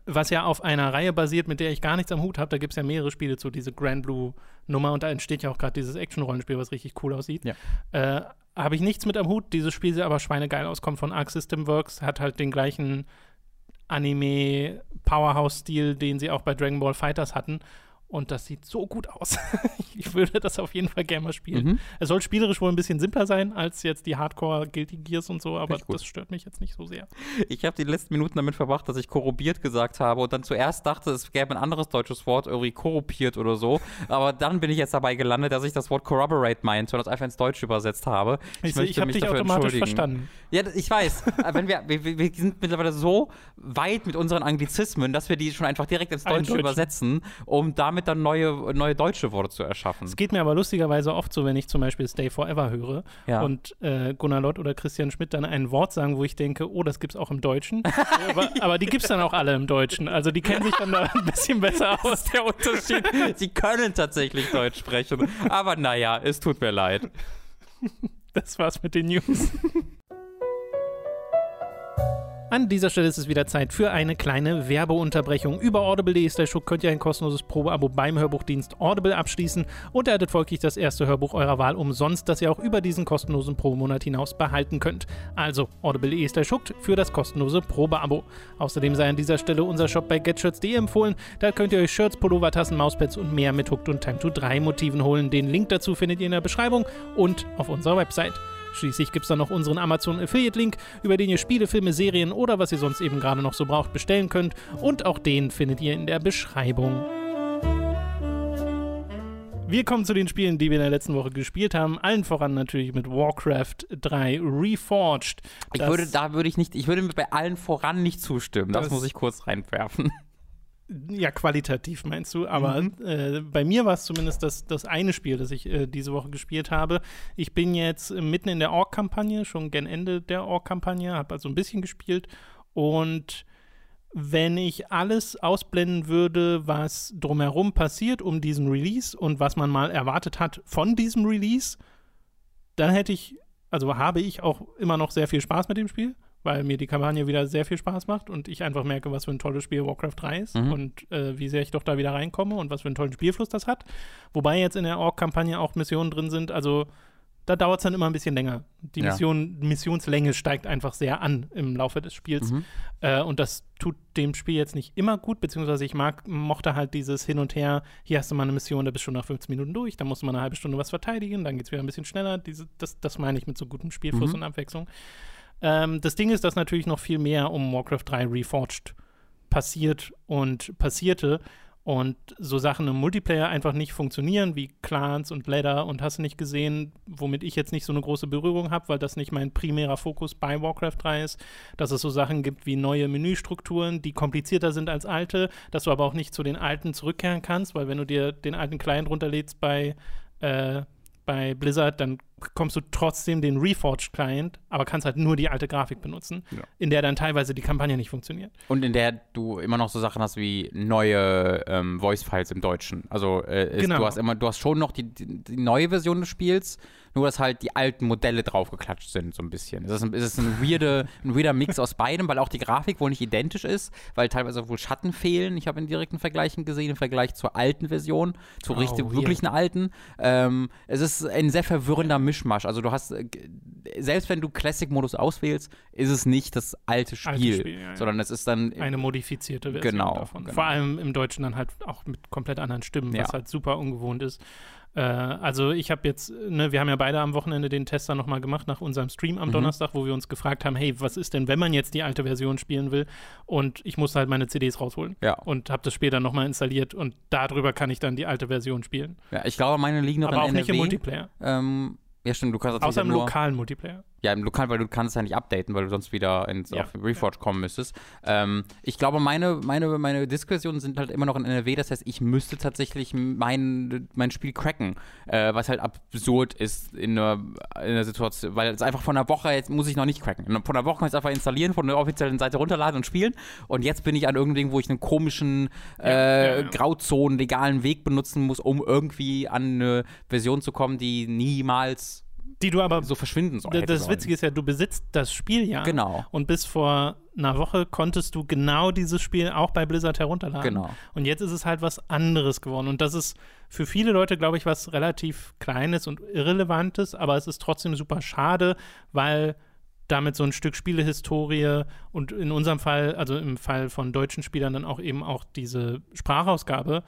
S1: was ja auf einer Reihe basiert, mit der ich gar nichts am Hut habe. Da gibt es ja mehrere Spiele zu, diese Grand Blue-Nummer und da entsteht ja auch gerade dieses Action-Rollenspiel, was richtig cool aussieht.
S2: Ja.
S1: Äh, habe ich nichts mit am Hut. Dieses Spiel sieht aber schweinegeil aus, kommt von Arc System Works, hat halt den gleichen Anime-Powerhouse-Stil, den sie auch bei Dragon Ball Fighters hatten. Und das sieht so gut aus. <laughs> ich würde das auf jeden Fall gerne mal spielen. Mhm. Es soll spielerisch wohl ein bisschen simpler sein als jetzt die Hardcore Guilty Gears und so, aber das stört mich jetzt nicht so sehr.
S2: Ich habe die letzten Minuten damit verbracht, dass ich korrupiert gesagt habe und dann zuerst dachte, es gäbe ein anderes deutsches Wort, irgendwie korruptiert oder so. aber dann bin ich jetzt dabei gelandet, dass ich das Wort corroborate meinte und das einfach ins Deutsche übersetzt habe.
S1: Ich, ich, ich habe dich automatisch verstanden.
S2: Ja, ich weiß. Wenn wir, wir, wir, sind mittlerweile so weit mit unseren Anglizismen, dass wir die schon einfach direkt ins Deutsche übersetzen, um damit damit dann neue, neue deutsche Worte zu erschaffen.
S1: Es geht mir aber lustigerweise oft so, wenn ich zum Beispiel Stay Forever höre ja. und äh, Gunnar Lott oder Christian Schmidt dann ein Wort sagen, wo ich denke, oh, das gibt es auch im Deutschen. <laughs> aber, aber, die gibt es dann auch alle im Deutschen. Also die kennen sich dann da ein bisschen besser aus. Das
S2: ist der Unterschied. Sie können tatsächlich Deutsch sprechen. Aber naja, es tut mir leid.
S1: Das war's mit den News. <laughs> An dieser Stelle ist es wieder Zeit für eine kleine Werbeunterbrechung. Über audible.de könnt ihr ein kostenloses Probeabo beim Hörbuchdienst Audible abschließen und erhaltet folglich das erste Hörbuch eurer Wahl umsonst, das ihr auch über diesen kostenlosen Probemonat hinaus behalten könnt. Also audible.de für das kostenlose Probeabo. Außerdem sei an dieser Stelle unser Shop bei getshirts.de empfohlen. Da könnt ihr euch Shirts, Pullover, Tassen, Mauspads und mehr mit Hooked und Time to 3 Motiven holen. Den Link dazu findet ihr in der Beschreibung und auf unserer Website. Schließlich gibt es dann noch unseren Amazon Affiliate Link, über den ihr Spiele, Filme, Serien oder was ihr sonst eben gerade noch so braucht bestellen könnt. Und auch den findet ihr in der Beschreibung. Wir kommen zu den Spielen, die wir in der letzten Woche gespielt haben. Allen voran natürlich mit Warcraft 3 Reforged.
S2: Ich würde, da würde ich nicht, ich würde bei allen voran nicht zustimmen. Das, das muss ich kurz reinwerfen.
S1: Ja, qualitativ meinst du, aber mhm. äh, bei mir war es zumindest das, das eine Spiel, das ich äh, diese Woche gespielt habe. Ich bin jetzt mitten in der Org-Kampagne, schon gen Ende der Org-Kampagne, habe also ein bisschen gespielt und wenn ich alles ausblenden würde, was drumherum passiert um diesen Release und was man mal erwartet hat von diesem Release, dann hätte ich also habe ich auch immer noch sehr viel Spaß mit dem Spiel, weil mir die Kampagne wieder sehr viel Spaß macht und ich einfach merke, was für ein tolles Spiel Warcraft 3 ist mhm. und äh, wie sehr ich doch da wieder reinkomme und was für einen tollen Spielfluss das hat. Wobei jetzt in der Org-Kampagne auch Missionen drin sind, also da dauert es dann immer ein bisschen länger. Die ja. Mission, Missionslänge steigt einfach sehr an im Laufe des Spiels. Mhm. Äh, und das tut dem Spiel jetzt nicht immer gut, beziehungsweise ich mag, mochte halt dieses Hin und Her, hier hast du mal eine Mission, da bist du schon nach 15 Minuten durch, dann musst du mal eine halbe Stunde was verteidigen, dann geht es wieder ein bisschen schneller. Diese, das, das meine ich mit so gutem Spielfluss mhm. und Abwechslung. Ähm, das Ding ist, dass natürlich noch viel mehr um Warcraft 3 Reforged passiert und passierte und so Sachen im Multiplayer einfach nicht funktionieren, wie Clans und Ladder und hast du nicht gesehen, womit ich jetzt nicht so eine große Berührung habe, weil das nicht mein primärer Fokus bei Warcraft 3 ist, dass es so Sachen gibt wie neue Menüstrukturen, die komplizierter sind als alte, dass du aber auch nicht zu den alten zurückkehren kannst, weil wenn du dir den alten Client runterlädst bei äh, bei Blizzard, dann bekommst du trotzdem den Reforged-Client, aber kannst halt nur die alte Grafik benutzen, ja. in der dann teilweise die Kampagne nicht funktioniert.
S2: Und in der du immer noch so Sachen hast wie neue ähm, Voice-Files im Deutschen. Also äh, ist, genau. du hast immer, du hast schon noch die, die, die neue Version des Spiels, nur dass halt die alten Modelle draufgeklatscht sind, so ein bisschen. Es ist, ein, es ist ein, weirde, ein weirder Mix aus beidem, weil auch die Grafik wohl nicht identisch ist, weil teilweise wohl Schatten fehlen. Ich habe in direkten Vergleichen gesehen, im Vergleich zur alten Version, zur oh, richtig, wirklichen alten. Ähm, es ist ein sehr verwirrender Mischmasch. Also du hast, äh, selbst wenn du Classic-Modus auswählst, ist es nicht das alte Spiel, alte Spiel ja, sondern es ist dann
S1: eine modifizierte Version
S2: genau,
S1: davon.
S2: Genau.
S1: Vor allem im Deutschen dann halt auch mit komplett anderen Stimmen, ja. was halt super ungewohnt ist. Äh, also ich habe jetzt, ne, wir haben ja beide am Wochenende den Tester nochmal gemacht nach unserem Stream am mhm. Donnerstag, wo wir uns gefragt haben, hey, was ist denn, wenn man jetzt die alte Version spielen will? Und ich musste halt meine CDs rausholen.
S2: Ja.
S1: Und habe das Spiel dann nochmal installiert und darüber kann ich dann die alte Version spielen.
S2: Ja, ich glaube, meine liegen noch
S1: Aber
S2: in
S1: auch
S2: NRW.
S1: nicht im Multiplayer.
S2: Ähm, ja, stimmt, du kannst
S1: Außer im lokalen Multiplayer.
S2: Ja, im Lokalen, weil du kannst es ja nicht updaten, weil du sonst wieder ins, ja. auf Reforge kommen müsstest. Ähm, ich glaube, meine, meine, meine Disk-Versionen sind halt immer noch in NRW, das heißt, ich müsste tatsächlich mein, mein Spiel cracken, äh, was halt absurd ist in einer, in einer Situation, weil es einfach von einer Woche, jetzt muss ich noch nicht cracken. Von einer Woche kann ich es einfach installieren, von der offiziellen Seite runterladen und spielen und jetzt bin ich an irgendeinem, wo ich einen komischen äh, ja, ja, Grauzonen, legalen Weg benutzen muss, um irgendwie an eine Version zu kommen, die niemals
S1: die du aber
S2: so verschwinden soll.
S1: Das Witzige ist ja, du besitzt das Spiel ja.
S2: Genau.
S1: Und bis vor einer Woche konntest du genau dieses Spiel auch bei Blizzard herunterladen.
S2: Genau.
S1: Und jetzt ist es halt was anderes geworden. Und das ist für viele Leute, glaube ich, was relativ Kleines und Irrelevantes, aber es ist trotzdem super schade, weil damit so ein Stück Spielehistorie und in unserem Fall, also im Fall von deutschen Spielern, dann auch eben auch diese Sprachausgabe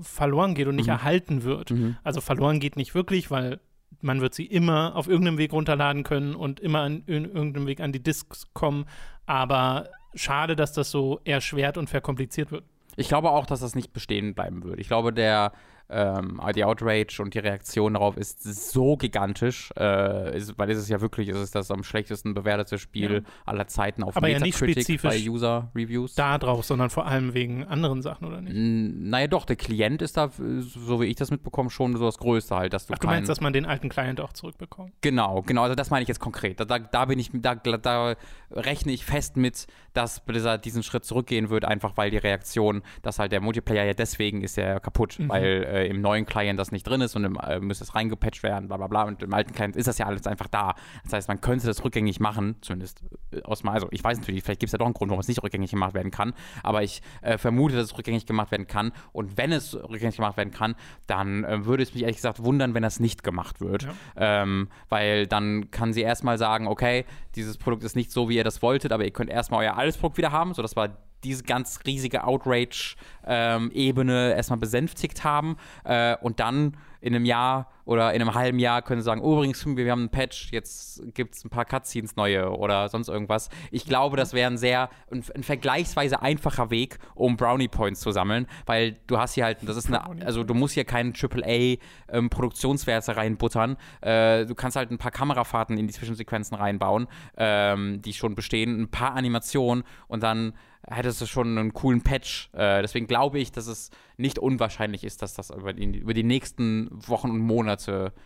S1: verloren geht und nicht mhm. erhalten wird. Mhm. Also verloren geht nicht wirklich, weil man wird sie immer auf irgendeinem Weg runterladen können und immer an irgendeinem Weg an die Disks kommen. Aber schade, dass das so erschwert und verkompliziert wird.
S2: Ich glaube auch, dass das nicht bestehen bleiben wird. Ich glaube, der ähm, die Outrage und die Reaktion darauf ist so gigantisch, äh, ist, weil es ist ja wirklich, es ist das am schlechtesten bewertete Spiel ja. aller Zeiten auf
S1: Aber ja nicht spezifisch
S2: bei User Reviews.
S1: Da drauf, sondern vor allem wegen anderen Sachen, oder nicht?
S2: N naja, doch, der Klient ist da, so wie ich das mitbekomme, schon so das Größte halt, dass du
S1: Ach, du meinst, dass man den alten Client auch zurückbekommt?
S2: Genau, genau, also das meine ich jetzt konkret. Da, da, da bin ich, da, da rechne ich fest mit, dass Blizzard diesen Schritt zurückgehen wird, einfach weil die Reaktion, dass halt der Multiplayer ja deswegen ist ja kaputt, mhm. weil äh, im neuen Client das nicht drin ist und im, äh, müsste es reingepatcht werden, bla bla bla. Und im alten Client ist das ja alles einfach da. Das heißt, man könnte das rückgängig machen, zumindest äh, aus mal, also ich weiß natürlich, vielleicht gibt es ja doch einen Grund, warum es nicht rückgängig gemacht werden kann, aber ich äh, vermute, dass es rückgängig gemacht werden kann. Und wenn es rückgängig gemacht werden kann, dann äh, würde es mich ehrlich gesagt wundern, wenn das nicht gemacht wird. Ja. Ähm, weil dann kann sie erstmal sagen, okay, dieses Produkt ist nicht so, wie ihr das wolltet, aber ihr könnt erstmal euer altes Produkt wieder haben. So, das war diese ganz riesige Outrage-Ebene ähm, erstmal besänftigt haben äh, und dann in einem Jahr oder in einem halben Jahr können sie sagen, oh, übrigens, wir haben einen Patch, jetzt gibt es ein paar Cutscenes neue oder sonst irgendwas. Ich glaube, das wäre ein sehr, ein, ein, vergleichsweise einfacher Weg, um Brownie Points zu sammeln, weil du hast hier halt, das ist eine, also du musst hier keinen AAA ähm, reinbuttern. Äh, du kannst halt ein paar Kamerafahrten in die Zwischensequenzen reinbauen, ähm, die schon bestehen, ein paar Animationen und dann hättest du schon einen coolen Patch. Äh, deswegen glaube ich, dass es nicht unwahrscheinlich ist, dass das über die, über die nächsten Wochen und Monate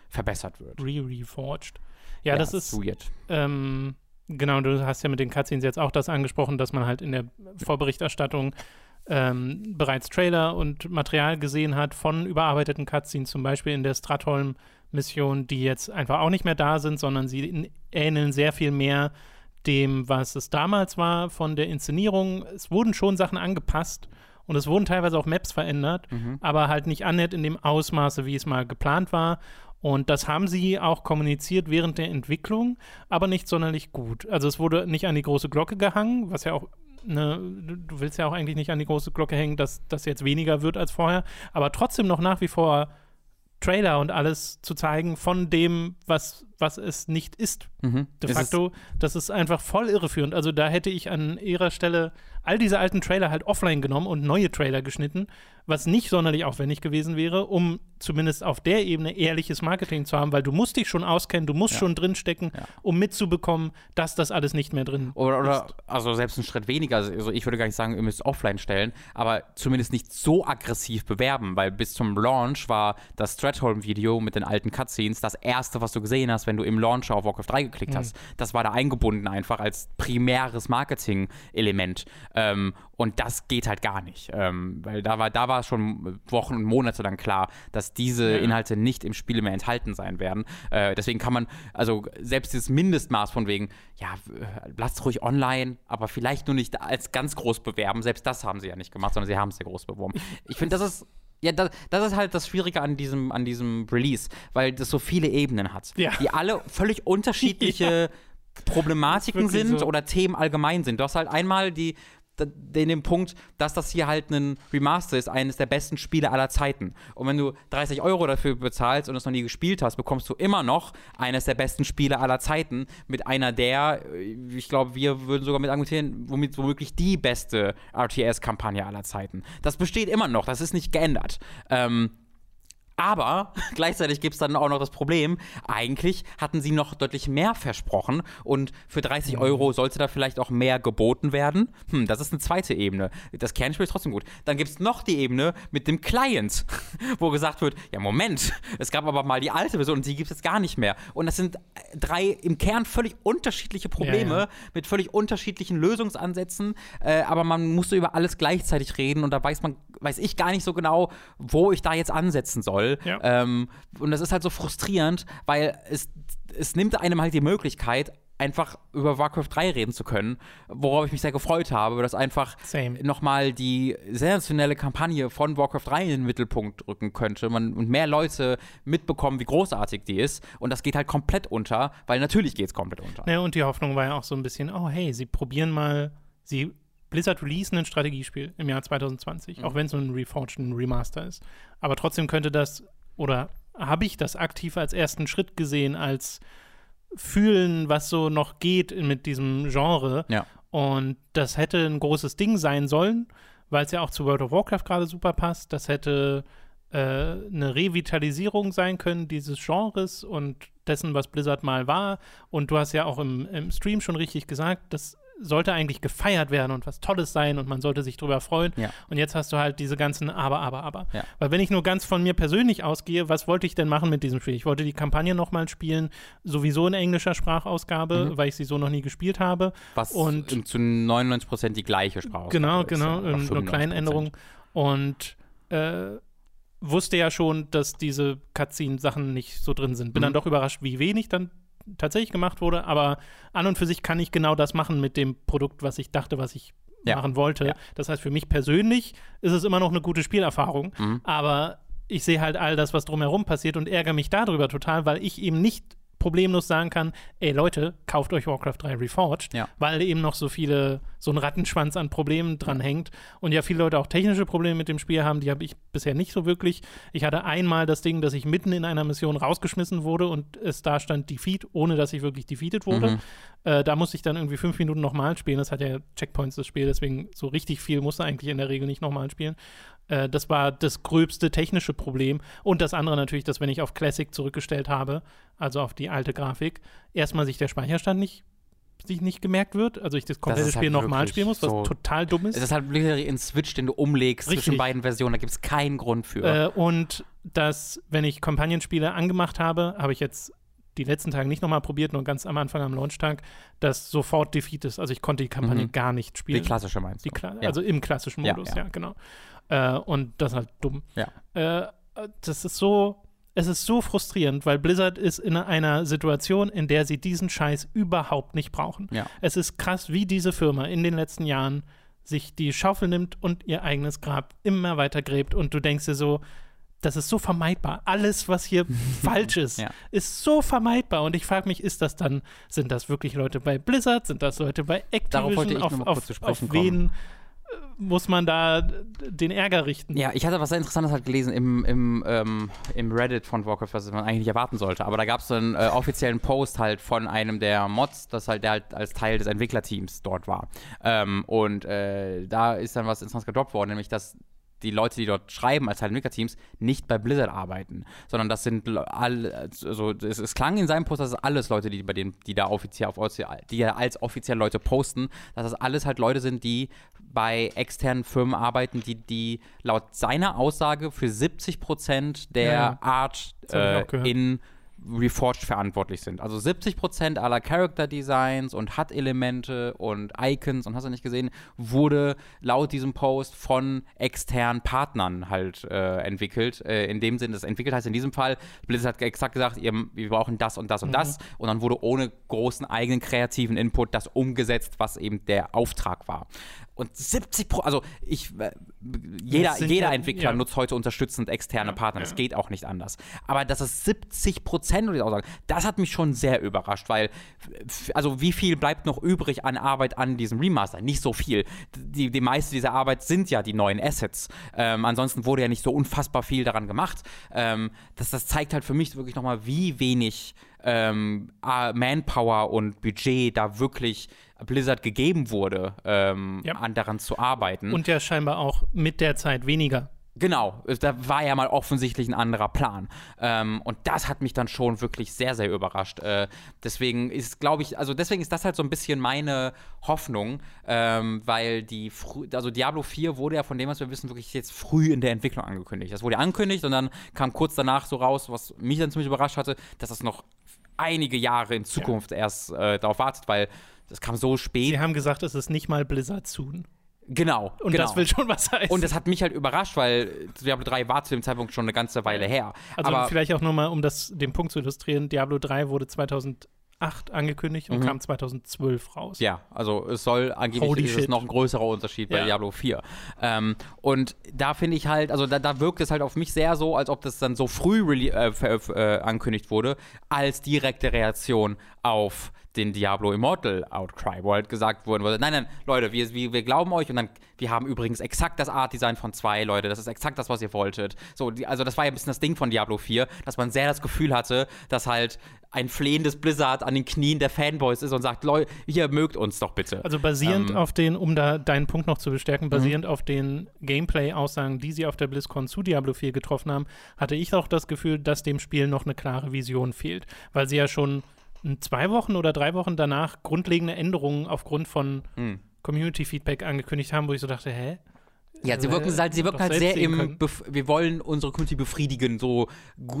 S2: verbessert wird.
S1: Re-reforged. Ja, ja, das ist weird. Ähm, genau, du hast ja mit den Cutscenes jetzt auch das angesprochen, dass man halt in der Vorberichterstattung ähm, bereits Trailer und Material gesehen hat von überarbeiteten Cutscenes, zum Beispiel in der Stratholm Missionen, die jetzt einfach auch nicht mehr da sind, sondern sie ähneln sehr viel mehr dem, was es damals war von der Inszenierung. Es wurden schon Sachen angepasst und es wurden teilweise auch Maps verändert, mhm. aber halt nicht annähernd in dem Ausmaße, wie es mal geplant war. Und das haben sie auch kommuniziert während der Entwicklung, aber nicht sonderlich gut. Also es wurde nicht an die große Glocke gehangen, was ja auch Ne, du willst ja auch eigentlich nicht an die große Glocke hängen, dass das jetzt weniger wird als vorher, aber trotzdem noch nach wie vor Trailer und alles zu zeigen von dem, was, was es nicht ist. Mhm. De facto, das ist einfach voll irreführend. Also da hätte ich an ihrer Stelle all diese alten Trailer halt offline genommen und neue Trailer geschnitten, was nicht sonderlich aufwendig gewesen wäre, um zumindest auf der Ebene ehrliches Marketing zu haben, weil du musst dich schon auskennen, du musst ja. schon drinstecken, ja. um mitzubekommen, dass das alles nicht mehr drin
S2: oder, oder ist. also selbst einen Schritt weniger, also ich würde gar nicht sagen, ihr müsst offline stellen, aber zumindest nicht so aggressiv bewerben, weil bis zum Launch war das Stratholm-Video mit den alten Cutscenes das erste, was du gesehen hast, wenn du im Launcher auf Warcraft 3 geklickt mhm. hast. Das war da eingebunden einfach als primäres Marketing-Element. Ähm, und das geht halt gar nicht. Ähm, weil da war, da war schon Wochen und Monate lang klar, dass diese ja. Inhalte nicht im Spiel mehr enthalten sein werden. Äh, deswegen kann man, also selbst dieses Mindestmaß von wegen, ja, lasst ruhig online, aber vielleicht nur nicht als ganz groß bewerben. Selbst das haben sie ja nicht gemacht, sondern sie haben es sehr groß beworben. Ich finde, das ist ja, das, das, ist halt das Schwierige an diesem, an diesem Release, weil das so viele Ebenen hat, ja. die alle völlig <laughs> unterschiedliche ja. Problematiken sind so. oder Themen allgemein sind. Du hast halt einmal die den, den Punkt, dass das hier halt ein Remaster ist, eines der besten Spiele aller Zeiten. Und wenn du 30 Euro dafür bezahlst und es noch nie gespielt hast, bekommst du immer noch eines der besten Spiele aller Zeiten mit einer der, äh, ich glaube, wir würden sogar mit argumentieren, womit womöglich die beste RTS-Kampagne aller Zeiten. Das besteht immer noch, das ist nicht geändert. Ähm, aber <laughs> gleichzeitig gibt es dann auch noch das Problem, eigentlich hatten sie noch deutlich mehr versprochen und für 30 mhm. Euro sollte da vielleicht auch mehr geboten werden. Hm, das ist eine zweite Ebene. Das Kernspiel ist trotzdem gut. Dann gibt es noch die Ebene mit dem Client, <laughs> wo gesagt wird, ja Moment, es gab aber mal die alte Version und die gibt es jetzt gar nicht mehr. Und das sind drei im Kern völlig unterschiedliche Probleme ja, ja. mit völlig unterschiedlichen Lösungsansätzen, äh, aber man musste über alles gleichzeitig reden und da weiß man, weiß ich gar nicht so genau, wo ich da jetzt ansetzen soll. Ja. Ähm, und das ist halt so frustrierend, weil es, es nimmt einem halt die Möglichkeit, einfach über Warcraft 3 reden zu können, worauf ich mich sehr gefreut habe, dass einfach nochmal die sensationelle Kampagne von Warcraft 3 in den Mittelpunkt rücken könnte man, und mehr Leute mitbekommen, wie großartig die ist. Und das geht halt komplett unter, weil natürlich geht es komplett unter.
S1: Ja, und die Hoffnung war ja auch so ein bisschen, oh hey, sie probieren mal, sie Blizzard releasen ein Strategiespiel im Jahr 2020, mhm. auch wenn es so ein Reforged, ein Remaster ist. Aber trotzdem könnte das, oder habe ich das aktiv als ersten Schritt gesehen, als fühlen, was so noch geht mit diesem Genre.
S2: Ja.
S1: Und das hätte ein großes Ding sein sollen, weil es ja auch zu World of Warcraft gerade super passt. Das hätte äh, eine Revitalisierung sein können dieses Genres und dessen, was Blizzard mal war. Und du hast ja auch im, im Stream schon richtig gesagt, das sollte eigentlich gefeiert werden und was Tolles sein und man sollte sich drüber freuen.
S2: Ja.
S1: Und jetzt hast du halt diese ganzen Aber, Aber, Aber. Ja. Weil wenn ich nur ganz von mir persönlich ausgehe, was wollte ich denn machen mit diesem Spiel? Ich wollte die Kampagne nochmal spielen, sowieso in englischer Sprachausgabe, mhm. weil ich sie so noch nie gespielt habe.
S2: Was und zu 99 Prozent die gleiche Sprachausgabe
S1: Genau, genau, ist, nur kleine Änderungen. Und äh, wusste ja schon, dass diese Cutscene-Sachen nicht so drin sind. Bin mhm. dann doch überrascht, wie wenig dann tatsächlich gemacht wurde, aber an und für sich kann ich genau das machen mit dem Produkt, was ich dachte, was ich ja. machen wollte. Ja. Das heißt, für mich persönlich ist es immer noch eine gute Spielerfahrung, mhm. aber ich sehe halt all das, was drumherum passiert und ärgere mich darüber total, weil ich eben nicht problemlos sagen kann, ey Leute, kauft euch Warcraft 3 Reforged,
S2: ja.
S1: weil eben noch so viele, so ein Rattenschwanz an Problemen dran hängt und ja viele Leute auch technische Probleme mit dem Spiel haben, die habe ich bisher nicht so wirklich. Ich hatte einmal das Ding, dass ich mitten in einer Mission rausgeschmissen wurde und es da stand Defeat, ohne dass ich wirklich defeated wurde. Mhm. Äh, da musste ich dann irgendwie fünf Minuten nochmal spielen. Das hat ja Checkpoints, das Spiel, deswegen so richtig viel musste eigentlich in der Regel nicht nochmal spielen. Äh, das war das gröbste technische Problem. Und das andere natürlich, dass wenn ich auf Classic zurückgestellt habe, also auf die alte Grafik, erstmal sich der Speicherstand nicht sich nicht gemerkt wird, also ich das komplette das Spiel halt nochmal spielen muss, was so total dumm ist.
S2: Es ist halt wirklich ein Switch, den du umlegst Richtig. zwischen beiden Versionen, da gibt es keinen Grund für.
S1: Äh, und dass, wenn ich Kampagnenspiele angemacht habe, habe ich jetzt die letzten Tage nicht nochmal probiert, nur ganz am Anfang am Launchtag, dass sofort Defeat ist. Also ich konnte die Kampagne mhm. gar nicht spielen.
S2: Die klassische meinst
S1: du? Kla ja. Also im klassischen Modus, ja, ja. ja genau. Äh, und das ist halt dumm.
S2: Ja.
S1: Äh, das ist so, es ist so frustrierend, weil Blizzard ist in einer Situation, in der sie diesen Scheiß überhaupt nicht brauchen.
S2: Ja.
S1: Es ist krass, wie diese Firma in den letzten Jahren sich die Schaufel nimmt und ihr eigenes Grab immer weiter gräbt und du denkst dir so, das ist so vermeidbar. Alles, was hier <laughs> falsch ist,
S2: Ja.
S1: ist so vermeidbar. Und ich frage mich, ist das dann, sind das wirklich Leute bei Blizzard? Sind das Leute bei
S2: Darauf wollte
S1: Activision?
S2: ich
S1: auf,
S2: noch mal
S1: auf,
S2: kurz zu
S1: auf
S2: sprechen
S1: wen
S2: kommen.
S1: Muss man da den Ärger richten?
S2: Ja, ich hatte was sehr Interessantes halt gelesen im, im, ähm, im Reddit von Warcraft, was man eigentlich nicht erwarten sollte. Aber da gab es einen äh, offiziellen Post halt von einem der Mods, das halt der halt als Teil des Entwicklerteams dort war. Ähm, und äh, da ist dann was Interessantes gedroppt worden, nämlich dass die Leute, die dort schreiben als Entwicklerteams, nicht bei Blizzard arbeiten, sondern das sind Le- all, also es, es klang in seinem Post, dass es alles Leute, die bei denen, die da offiziell auf die ja als offiziell Leute posten, dass das alles halt Leute sind, die bei externen Firmen arbeiten, die, die laut seiner Aussage für 70 Prozent der
S1: Ja.
S2: Art äh, in Reforged verantwortlich sind. Also 70 Prozent aller Character Designs und HUD-Elemente und Icons und hast du nicht gesehen, wurde laut diesem Post von externen Partnern halt äh, entwickelt. Äh, in dem Sinne, das entwickelt heißt in diesem Fall, Blizzard hat exakt gesagt, ihr, wir brauchen das und das und das und dann wurde ohne großen eigenen kreativen Input das umgesetzt, was eben der Auftrag war. Und 70 Pro, also ich, äh, jeder, jeder
S1: ja-
S2: Entwickler
S1: ja.
S2: nutzt heute unterstützend externe Partner. Das geht auch nicht anders. Aber dass es 70 Prozent oder auch sagen, das hat mich schon sehr überrascht, weil, also wie viel bleibt noch übrig an Arbeit an diesem Remaster? Nicht so viel. Die, die meiste dieser Arbeit sind ja die neuen Assets. Ähm, ansonsten wurde ja nicht so unfassbar viel daran gemacht. Ähm, das, das zeigt halt für mich wirklich nochmal, wie wenig ähm, Manpower und Budget da wirklich Blizzard gegeben wurde, ähm,
S1: Ja.
S2: an daran zu arbeiten.
S1: Und ja scheinbar auch mit der Zeit weniger.
S2: Genau, da war ja mal offensichtlich ein anderer Plan. Ähm, und das hat mich dann schon wirklich sehr, sehr überrascht. Äh, deswegen ist, glaube ich, also deswegen ist das halt so ein bisschen meine Hoffnung, ähm, weil die, also Diablo 4 wurde ja von dem, was wir wissen, wirklich jetzt früh in der Entwicklung angekündigt. Das wurde ja angekündigt und dann kam kurz danach so raus, was mich dann ziemlich überrascht hatte, dass das noch einige Jahre in Zukunft erst äh, darauf wartet, weil das kam so spät.
S1: Sie haben gesagt, es ist nicht mal Blizzard Soon.
S2: Genau.
S1: Und
S2: genau.
S1: das will schon was heißen.
S2: Und das hat mich halt überrascht, weil Diablo 3 war zu dem Zeitpunkt schon eine ganze Weile her.
S1: Also
S2: Aber
S1: vielleicht auch nochmal, um das, den Punkt zu illustrieren, Diablo 3 wurde 2008 angekündigt und
S2: Mhm.
S1: kam 2012 raus.
S2: ja, also es soll angeblich
S1: Holy
S2: ist es noch ein größerer Unterschied bei
S1: Ja.
S2: Diablo 4. Ähm, und da finde ich halt, also da, da wirkt es halt auf mich sehr so, als ob das dann so früh äh, äh, angekündigt wurde, als direkte Reaktion auf den Diablo Immortal Outcry, wo halt gesagt wurde, nein, nein, Leute, wir, wir, wir glauben euch und dann, wir haben übrigens exakt das Art-Design von zwei, Leute, das ist exakt das, was ihr wolltet. So, die, also das war ja ein bisschen das Ding von Diablo 4, dass man sehr das Gefühl hatte, dass halt ein flehendes Blizzard an den Knien der Fanboys ist und sagt, Leute, ihr mögt uns doch bitte.
S1: Also basierend
S2: Ähm,
S1: auf den, um da deinen Punkt noch zu
S2: Mhm.
S1: bestärken, basierend auf den Gameplay-Aussagen, die sie auf der BlizzCon zu Diablo 4 getroffen haben, hatte ich auch das Gefühl, dass dem Spiel noch eine klare Vision fehlt. Weil sie ja schon zwei Wochen oder drei Wochen danach grundlegende Änderungen aufgrund von
S2: Hm.
S1: Community-Feedback angekündigt haben, wo ich so dachte, hä?
S2: Ja, sie wirken halt, sie wirken halt sehr im, wir wollen unsere Community befriedigen, so,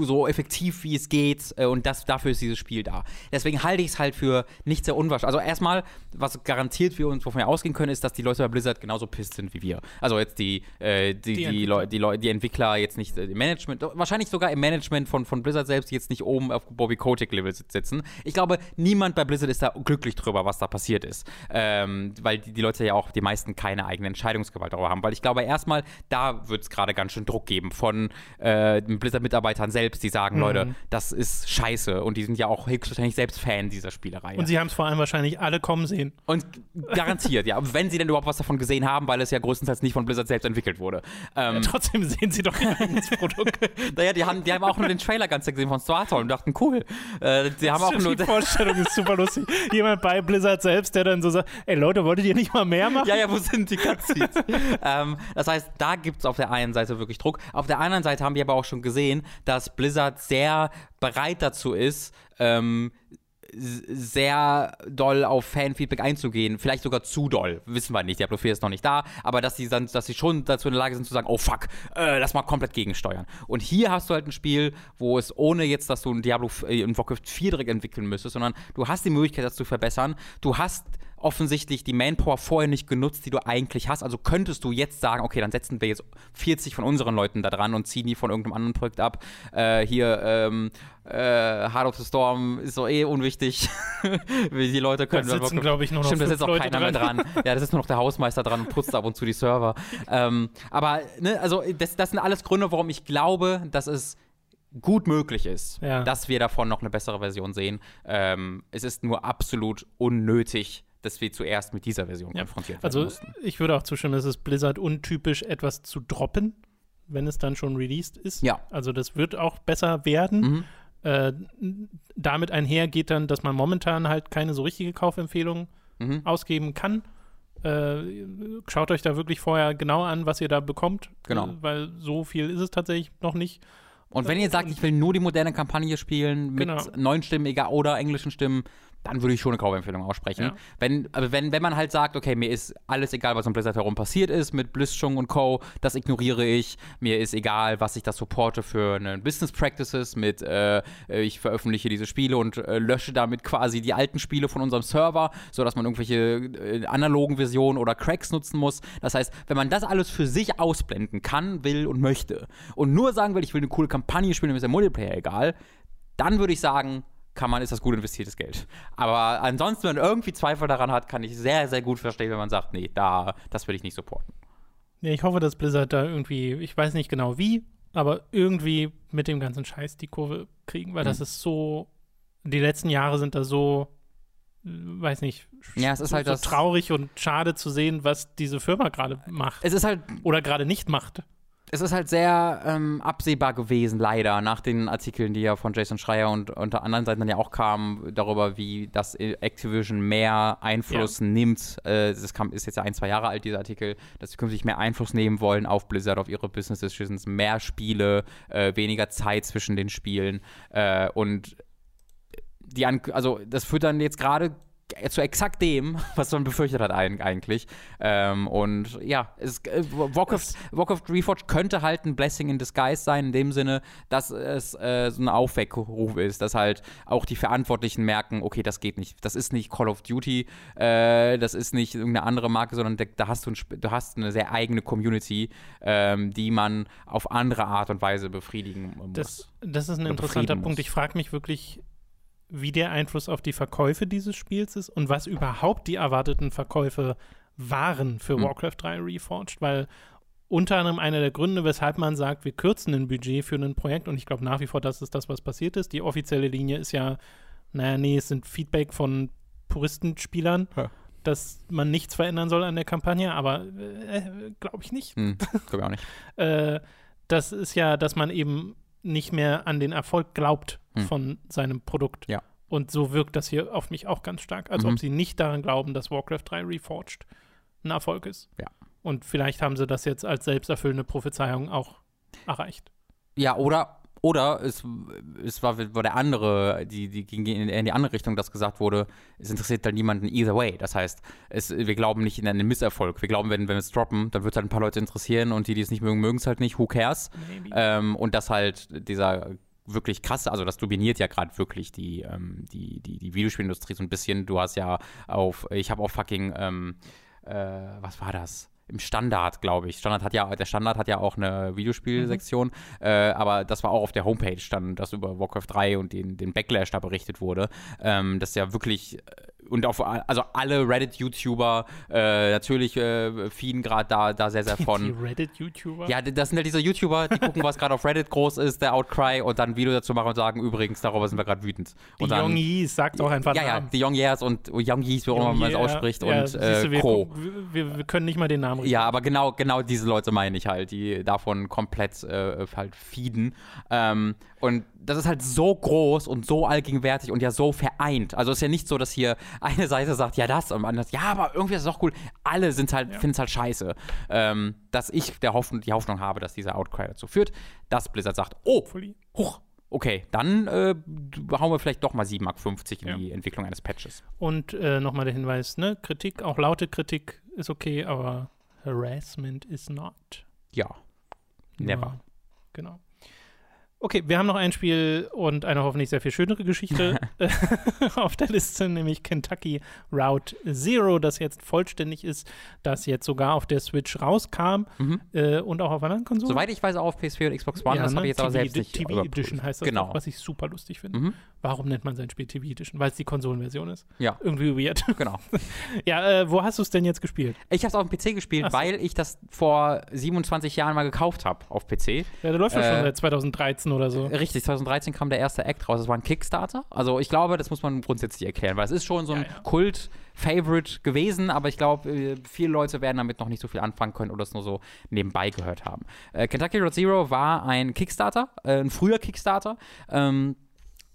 S2: so effektiv wie es geht äh, und das, dafür ist dieses Spiel da. Deswegen halte ich es halt für nicht sehr unwahrscheinlich. Also erstmal, was garantiert wir uns, wovon wir ausgehen können, ist, dass die Leute bei Blizzard genauso pisst sind wie wir. Also jetzt die, äh, die,
S1: Die
S2: die,
S1: Entwickler.
S2: Die, Leu die Entwickler jetzt nicht äh, im Management, wahrscheinlich sogar im Management von, von Blizzard selbst, die jetzt nicht oben auf Bobby Kotick-Level sitzen. Ich glaube, niemand bei Blizzard ist da glücklich drüber, was da passiert ist. Ähm, weil die, die Leute ja auch, die meisten keine eigene Entscheidungsgewalt darüber haben. Weil ich glaube, erstmal, da wird es gerade ganz schön Druck geben von äh, den Blizzard-Mitarbeitern selbst, die sagen,
S1: Mhm.
S2: Leute, das ist scheiße. Und die sind ja auch höchstwahrscheinlich selbst Fan dieser Spielerei.
S1: Und sie haben es vor allem wahrscheinlich alle kommen sehen.
S2: Und garantiert, ja. Wenn sie denn überhaupt was davon gesehen haben, weil es ja größtenteils nicht von Blizzard selbst entwickelt wurde. Ähm,
S1: Trotzdem sehen sie doch ihr eigenes <laughs> Produkt.
S2: naja, die haben, die haben auch nur den Trailer ganz gesehen von Startorm und dachten, cool. Äh, die haben auch nur.
S1: die Vorstellung ist super lustig. Jemand bei Blizzard selbst, der dann so sagt, ey Leute, wolltet ihr nicht mal mehr machen?
S2: Ja, ja, wo sind die Cutscenes? <laughs> ähm, das heißt, da gibt es auf der einen Seite wirklich Druck. Auf der anderen Seite haben wir aber auch schon gesehen, dass Blizzard sehr bereit dazu ist, ähm, sehr doll auf Fanfeedback einzugehen, vielleicht sogar zu doll, wissen wir nicht, Diablo 4 ist noch nicht da, aber dass sie dann, dass sie schon dazu in der Lage sind zu sagen, oh fuck, äh, lass mal komplett gegensteuern. Und hier hast du halt ein Spiel, wo es ohne jetzt, dass du ein Diablo, äh, Warcraft 4 direkt entwickeln müsstest, sondern du hast die Möglichkeit, das zu verbessern, du hast offensichtlich die Manpower vorher nicht genutzt, die du eigentlich hast. Also könntest du jetzt sagen, okay, dann setzen wir jetzt 40 von unseren Leuten da dran und ziehen die von irgendeinem anderen Projekt ab. Äh, hier, ähm, äh, Heart of the Storm ist doch eh unwichtig. <laughs> die Leute können.
S1: Da sitzen, glaube ich, nur noch
S2: Stimmt, da sitzt auch
S1: Leute
S2: keiner
S1: dran.
S2: mehr dran. Ja, das ist nur noch der Hausmeister dran und putzt ab und zu die Server. ähm, aber, ne, also das, das sind alles Gründe, warum ich glaube, dass es gut möglich ist,
S1: Ja.
S2: dass wir davon noch eine bessere Version sehen. Ähm, es ist nur absolut unnötig, dass wir zuerst mit dieser Version
S1: Ja.
S2: konfrontiert werden
S1: Also
S2: mussten.
S1: ich würde auch zustimmen, es ist Blizzard untypisch, etwas zu droppen, wenn es dann schon released ist.
S2: Ja.
S1: Also das wird auch besser werden.
S2: Mhm.
S1: Äh, damit einher geht dann, dass man momentan halt keine so richtige Kaufempfehlung
S2: Mhm.
S1: ausgeben kann. Äh, schaut euch da wirklich vorher genau an, was ihr da bekommt.
S2: Genau.
S1: Äh, weil so viel ist es tatsächlich noch nicht.
S2: Und wenn ihr sagt, ich will nur die moderne Kampagne spielen mit
S1: Genau.
S2: neuen Stimmen egal, oder englischen Stimmen, dann würde ich schon eine Kaufempfehlung aussprechen.
S1: Ja.
S2: Wenn, aber wenn, wenn man halt sagt, okay, mir ist alles egal, was um Blizzard herum passiert ist, mit Blizzchung und Co., das ignoriere ich. Mir ist egal, was ich da supporte für eine Business Practices mit, äh, ich veröffentliche diese Spiele und äh, lösche damit quasi die alten Spiele von unserem Server, sodass man irgendwelche äh, analogen Versionen oder Cracks nutzen muss. Das heißt, wenn man das alles für sich ausblenden kann, will und möchte und nur sagen will, ich will eine coole Kampagne spielen, mir ist der Multiplayer egal, dann würde ich sagen, kann man, ist das gut investiertes Geld. Aber ansonsten, wenn man irgendwie Zweifel daran hat, kann ich sehr, sehr gut verstehen, wenn man sagt, nee, da, das will ich nicht supporten.
S1: Ja, ich hoffe, dass Blizzard da irgendwie, ich weiß nicht genau wie, aber irgendwie mit dem ganzen Scheiß die Kurve kriegen, weil das
S2: Mhm.
S1: ist so, die letzten Jahre sind da so, äh, weiß nicht,
S2: Ja, es ist
S1: so,
S2: halt
S1: so
S2: das-
S1: traurig und schade zu sehen, was diese Firma gerade macht
S2: Es ist halt
S1: oder gerade nicht macht.
S2: Es ist halt sehr ähm, absehbar gewesen, leider, nach den Artikeln, die ja von Jason Schreier und unter anderen Seiten dann ja auch kamen, darüber, wie das Activision mehr Einfluss nimmt. Äh, das kam, ist jetzt ja ein, zwei Jahre alt, dieser Artikel, dass sie künftig mehr Einfluss nehmen wollen auf Blizzard, auf ihre Business Decisions, mehr Spiele, äh, weniger Zeit zwischen den Spielen. Äh, und die, An also das führt dann jetzt gerade zu exakt dem, was man befürchtet hat eigentlich. Ähm, und ja, es, äh, Warcraft, Warcraft Reforged könnte halt ein Blessing in Disguise sein, in dem Sinne, dass es äh, so ein Aufweckruf ist, dass halt auch die Verantwortlichen merken, okay, das geht nicht. Das ist nicht Call of Duty, äh, das ist nicht irgendeine andere Marke, sondern da, da hast du, ein, du hast eine sehr eigene Community, ähm, die man auf andere Art und Weise befriedigen muss.
S1: Das, das ist ein interessanter Punkt.
S2: muss.
S1: Ich frage mich wirklich, wie der Einfluss auf die Verkäufe dieses Spiels ist und was überhaupt die erwarteten Verkäufe waren für
S2: Hm.
S1: Warcraft 3 Reforged, weil unter anderem einer der Gründe, weshalb man sagt, wir kürzen ein Budget für ein Projekt und ich glaube nach wie vor, das ist das, was passiert ist. Die offizielle Linie ist ja, naja, nee, es sind Feedback von Puristenspielern,
S2: Ja.
S1: dass man nichts verändern soll an der Kampagne, aber äh, glaube ich nicht.
S2: Hm, glaube ich auch nicht. <laughs>
S1: Äh, das ist ja, dass man eben nicht mehr an den Erfolg glaubt
S2: Hm.
S1: von seinem Produkt.
S2: Ja.
S1: Und so wirkt das hier auf mich auch ganz stark, als
S2: Mhm.
S1: ob sie nicht daran glauben, dass Warcraft 3 Reforged ein Erfolg ist.
S2: Ja.
S1: Und vielleicht haben sie das jetzt als selbsterfüllende Prophezeiung auch erreicht.
S2: Ja, oder, oder es, es war, war der andere, die, die ging in, in die andere Richtung, dass gesagt wurde, es interessiert dann niemanden either way. Das heißt, es, wir glauben nicht in einen Misserfolg. Wir glauben, wenn, wenn wir es droppen, dann wird es halt ein paar Leute interessieren und die, die es nicht mögen, mögen es halt nicht. Who cares? Ähm, und das halt dieser wirklich krasse, also das dominiert ja gerade wirklich die, ähm, die, die, die Videospielindustrie so ein bisschen. Du hast ja auf, ich habe auf fucking, ähm, äh, was war das? Im Standard, glaube ich. Standard hat ja, der Standard hat ja auch eine Videospielsektion, äh, aber das war auch auf der Homepage dann, dass über Warcraft 3 und den, den Backlash da berichtet wurde. Ähm, das ja wirklich äh, und auf also alle Reddit-YouTuber äh, natürlich äh, fieden gerade da, da sehr, sehr
S1: die
S2: von.
S1: Reddit-YouTuber?
S2: Ja, das sind ja diese YouTuber, die gucken, was gerade auf Reddit groß ist, der Outcry und dann ein Video dazu machen und sagen, übrigens, darüber sind wir gerade wütend.
S1: die
S2: und dann,
S1: Young Yees, sagt auch einfach
S2: Ja, ja,
S1: Namen.
S2: die Young Years und Young Yees, wie auch immer man es ausspricht,
S1: ja,
S2: und
S1: siehst
S2: äh, Co.
S1: wir, wir können nicht mal den Namen richtig
S2: Ja, aber genau, genau diese Leute meine ich halt, die davon komplett äh, halt feeden. Ähm, und das ist halt so groß und so allgegenwärtig und ja so vereint. Also es ist ja nicht so, dass hier eine Seite sagt, ja das und andere, ja, aber irgendwie ist es doch cool. Alle sind halt, finden es halt scheiße. Ähm, dass ich der Hoffnung, die Hoffnung habe, dass dieser Outcry dazu führt, dass Blizzard sagt, oh, hoch, okay, dann äh, hauen wir vielleicht doch mal 7,50 Mark in
S1: Ja.
S2: die Entwicklung eines Patches.
S1: Und äh, nochmal der Hinweis, ne, Kritik, auch laute Kritik ist okay, aber Harassment is not.
S2: Ja, never.
S1: Ja, genau. Okay, wir haben noch ein Spiel und eine hoffentlich sehr viel schönere Geschichte <laughs> <laughs> auf der Liste, nämlich Kentucky Route Zero, das jetzt vollständig ist, das jetzt sogar auf der Switch rauskam mhm. äh, und auch auf anderen Konsolen.
S2: Soweit ich weiß, auch auf PS4 und Xbox One, ja, das ne? habe ich jetzt TV aber selbst nicht
S1: TV Edition heißt das, genau. Doch, was ich super lustig finde. Mhm. Warum nennt man sein Spiel TV Edition? Weil es die Konsolenversion ist.
S2: Ja.
S1: Irgendwie weird. <laughs>
S2: Genau.
S1: ja, äh, wo hast du es denn jetzt gespielt?
S2: Ich habe es auf dem PC gespielt, so. weil ich das vor 27 Jahren mal gekauft habe auf PC.
S1: Ja, der läuft ja äh, schon seit 2013 oder so.
S2: Richtig, 2013 kam der erste Act raus. Das war ein Kickstarter. Also ich glaube, das muss man grundsätzlich erklären, weil es ist schon so ein ja, ja. Kult-Favorite gewesen, aber ich glaube, äh, viele Leute werden damit noch nicht so viel anfangen können oder es nur so nebenbei gehört haben. Äh, Kentucky Road Zero war ein Kickstarter, äh, ein früher Kickstarter. Ähm,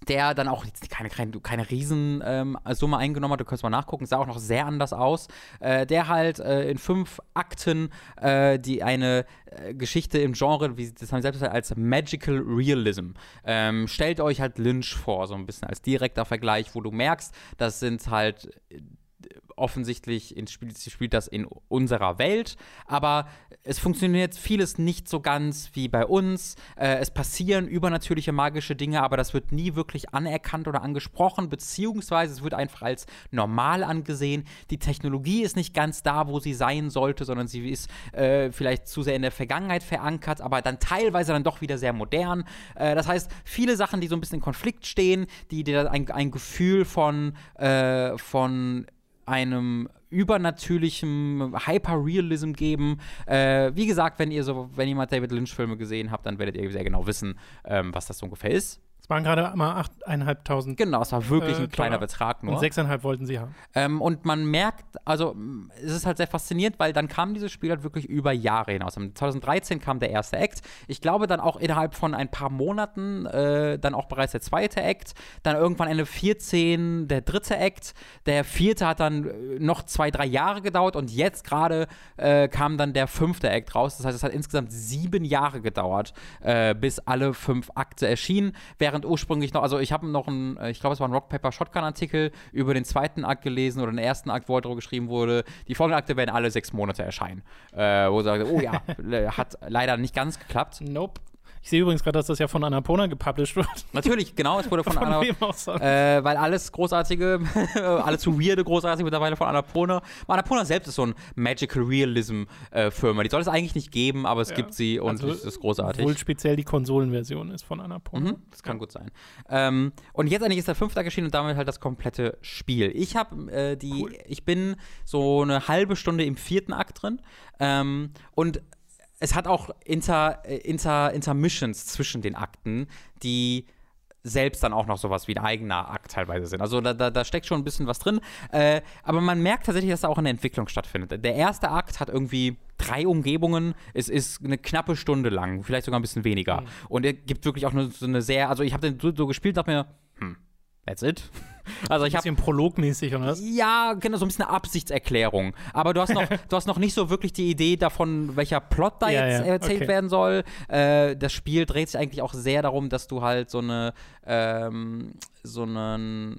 S2: der dann auch keine, keine, keine Riesensumme ähm, eingenommen hat. Du kannst mal nachgucken, sah auch noch sehr anders aus. Äh, der halt äh, in fünf Akten äh, die eine äh, Geschichte im Genre, wie das haben sie selbst gesagt, als Magical Realism. Ähm, stellt euch halt Lynch vor, so ein bisschen als direkter Vergleich, wo du merkst, das sind halt offensichtlich in, spielt, spielt das in unserer Welt, aber es funktioniert vieles nicht so ganz wie bei uns. Äh, es passieren übernatürliche magische Dinge, aber das wird nie wirklich anerkannt oder angesprochen, beziehungsweise es wird einfach als normal angesehen. Die Technologie ist nicht ganz da, wo sie sein sollte, sondern sie ist äh, vielleicht zu sehr in der Vergangenheit verankert, aber dann teilweise dann doch wieder sehr modern. Äh, das heißt, viele Sachen, die so ein bisschen in Konflikt stehen, die dir ein, ein Gefühl von, äh, von einem übernatürlichen Hyperrealism geben. Äh, wie gesagt, wenn ihr so, wenn mal David Lynch-Filme gesehen habt, dann werdet ihr sehr genau wissen, ähm, was das ungefähr ist.
S1: Es waren gerade mal 8.500.
S2: Genau, es war wirklich äh, ein kleiner Dollar. Betrag nur.
S1: Und 6,5 wollten sie haben.
S2: Ähm, und man merkt, also es ist halt sehr faszinierend, weil dann kam dieses Spiel halt wirklich über Jahre hinaus. 2013 kam der erste Act. Ich glaube dann auch innerhalb von ein paar Monaten äh, dann auch bereits der zweite Act. Dann irgendwann Ende 14 der dritte Act. Der vierte hat dann äh, noch zwei, drei Jahre gedauert und jetzt gerade äh, kam dann der fünfte Act raus. Das heißt, es hat insgesamt sieben Jahre gedauert, äh, bis alle fünf Akte erschienen. Während während ursprünglich noch, also ich habe noch einen, äh, ich glaube, es war ein Rock Paper Shotgun Artikel über den zweiten Akt gelesen oder den ersten Akt, wo darüber geschrieben wurde, die folgenden Akte werden alle sechs Monate erscheinen. Äh, wo sagt, oh ja, <laughs> hat leider nicht ganz geklappt.
S1: Nope. Ich sehe übrigens gerade, dass das ja von Annapurna gepublished wird.
S2: Natürlich, genau, es wurde von, <laughs> von Annapurna. Äh, weil alles großartige, <laughs> alles zu weirde großartige mittlerweile von Annapurna. Annapurna selbst ist so ein Magical Realism-Firma. Äh, die soll es eigentlich nicht geben, aber es ja. gibt sie und also, es ist großartig.
S1: Wohl speziell die Konsolenversion ist von Annapurna.
S2: Mhm, das kann gut sein. Ähm, und jetzt eigentlich ist der fünfte erschienen und damit halt das komplette Spiel. Ich habe äh, die, cool. ich bin so eine halbe Stunde im vierten Akt drin ähm, und es hat auch Inter, äh, Inter, Intermissions zwischen den Akten, die selbst dann auch noch sowas wie ein eigener Akt teilweise sind. Also da, da, da steckt schon ein bisschen was drin. Äh, aber man merkt tatsächlich, dass da auch eine Entwicklung stattfindet. Der erste Akt hat irgendwie drei Umgebungen. Es ist eine knappe Stunde lang, vielleicht sogar ein bisschen weniger. Mhm. Und er gibt wirklich auch eine, so eine sehr, also ich habe den so, so gespielt, dachte mir, hm, That's it. <laughs>
S1: Also ich habe ein bisschen prologmäßig oder was?
S2: Ja, genau so ein bisschen eine Absichtserklärung. Aber du hast noch, <laughs> du hast noch nicht so wirklich die Idee davon, welcher Plot da ja, jetzt ja. erzählt okay. werden soll. Äh, das Spiel dreht sich eigentlich auch sehr darum, dass du halt so eine ähm, so einen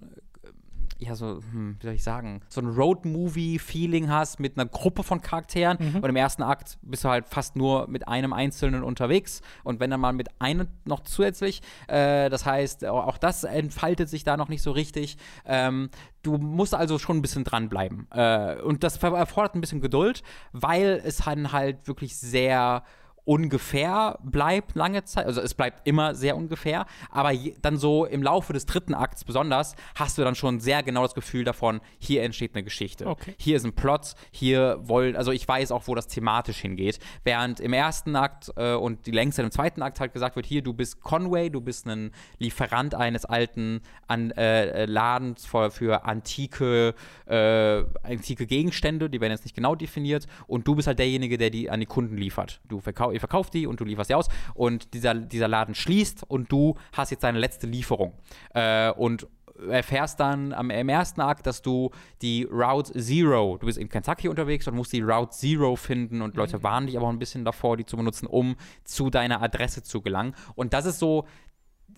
S2: ja, so, hm, wie soll ich sagen, so ein Road-Movie-Feeling hast mit einer Gruppe von Charakteren. Mhm. Und im ersten Akt bist du halt fast nur mit einem Einzelnen unterwegs. Und wenn dann mal mit einem noch zusätzlich. Äh, das heißt, auch das entfaltet sich da noch nicht so richtig. Ähm, du musst also schon ein bisschen dranbleiben. Äh, und das erfordert ein bisschen Geduld, weil es dann halt wirklich sehr ungefähr bleibt lange Zeit. Also es bleibt immer sehr ungefähr. Aber dann so im Laufe des dritten Akts besonders hast du dann schon sehr genau das Gefühl davon, hier entsteht eine Geschichte. Okay. Hier ist ein Plot, hier wollen, also ich weiß auch, wo das thematisch hingeht. Während im ersten Akt äh, und die längste im zweiten Akt halt gesagt wird, hier, du bist Conway, du bist ein Lieferant eines alten an, äh, Ladens für, für antike, äh, antike Gegenstände, die werden jetzt nicht genau definiert. Und du bist halt derjenige, der die an die Kunden liefert. Du verkaufst ihr verkauft die und du lieferst sie aus und dieser, dieser Laden schließt und du hast jetzt deine letzte Lieferung. Äh, und erfährst dann am, im ersten Akt, dass du die Route Zero, du bist in Kentucky unterwegs und musst die Route Zero finden und Leute mhm. warnen dich aber auch ein bisschen davor, die zu benutzen, um zu deiner Adresse zu gelangen. Und das ist so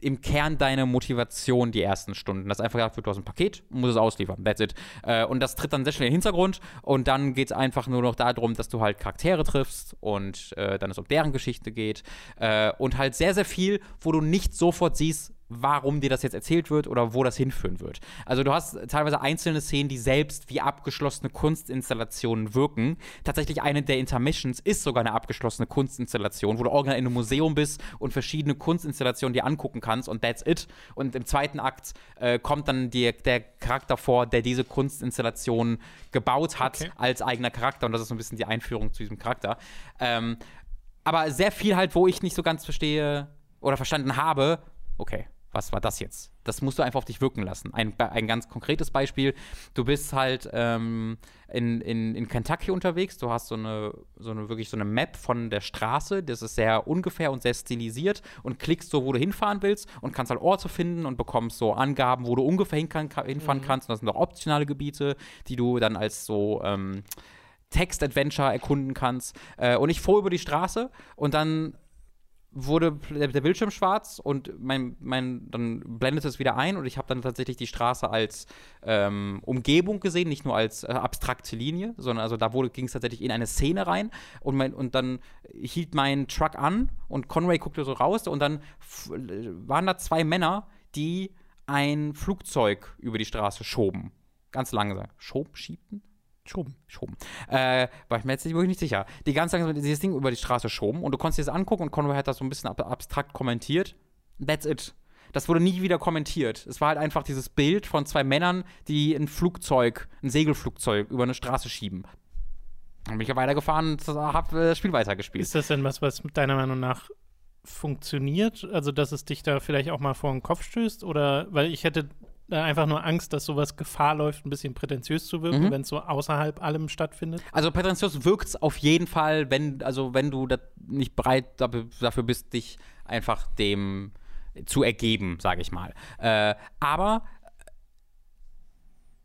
S2: im Kern deine Motivation die ersten Stunden. Das einfach gesagt wird, du hast ein Paket, musst es ausliefern. That's it. Äh, und das tritt dann sehr schnell in den Hintergrund und dann geht es einfach nur noch darum, dass du halt Charaktere triffst und äh, dann es um deren Geschichte geht. Äh, und halt sehr, sehr viel, wo du nicht sofort siehst, warum dir das jetzt erzählt wird oder wo das hinführen wird. Also du hast teilweise einzelne Szenen, die selbst wie abgeschlossene Kunstinstallationen wirken. Tatsächlich eine der Intermissions ist sogar eine abgeschlossene Kunstinstallation, wo du original in einem Museum bist und verschiedene Kunstinstallationen dir angucken kannst und that's it. Und im zweiten Akt äh, kommt dann die, der Charakter vor, der diese Kunstinstallation gebaut hat okay. als eigener Charakter und das ist so ein bisschen die Einführung zu diesem Charakter. Ähm, aber sehr viel halt, wo ich nicht so ganz verstehe oder verstanden habe, okay, was war das jetzt? Das musst du einfach auf dich wirken lassen. Ein, ein ganz konkretes Beispiel: Du bist halt ähm, in, in, in Kentucky unterwegs, du hast so eine, so eine wirklich so eine Map von der Straße, das ist sehr ungefähr und sehr stilisiert und klickst so, wo du hinfahren willst und kannst halt Orte finden und bekommst so Angaben, wo du ungefähr hin kann, hinfahren mhm. kannst. Und das sind auch optionale Gebiete, die du dann als so ähm, Text-Adventure erkunden kannst. Äh, und ich fuhr über die Straße und dann wurde der, Bildschirm schwarz und mein, mein, dann blendet es wieder ein und ich habe dann tatsächlich die Straße als ähm, Umgebung gesehen, nicht nur als äh, abstrakte Linie, sondern also da ging es tatsächlich in eine Szene rein und, mein, und dann hielt mein Truck an und Conway guckte so raus und dann waren da zwei Männer, die ein Flugzeug über die Straße schoben. Ganz langsam. Schob, schiebten?
S1: Schoben.
S2: Schoben. Äh, war ich mir jetzt nicht, wirklich nicht sicher. Die ganze Zeit dieses Ding über die Straße schoben und du konntest dir das angucken und Conway hat das so ein bisschen ab abstrakt kommentiert. That's it. Das wurde nie wieder kommentiert. Es war halt einfach dieses Bild von zwei Männern, die ein Flugzeug, ein Segelflugzeug über eine Straße schieben. Dann bin ich ja weitergefahren und habe das Spiel weitergespielt.
S1: Ist das denn was, was deiner Meinung nach funktioniert? Also, dass es dich da vielleicht auch mal vor den Kopf stößt? Oder, weil ich hätte einfach nur Angst, dass sowas Gefahr läuft, ein bisschen prätentiös zu wirken, mhm. wenn es so außerhalb allem stattfindet?
S2: Also prätentiös wirkt es auf jeden Fall, wenn, also wenn du nicht bereit dafür bist, dich einfach dem zu ergeben, sage ich mal. Äh, aber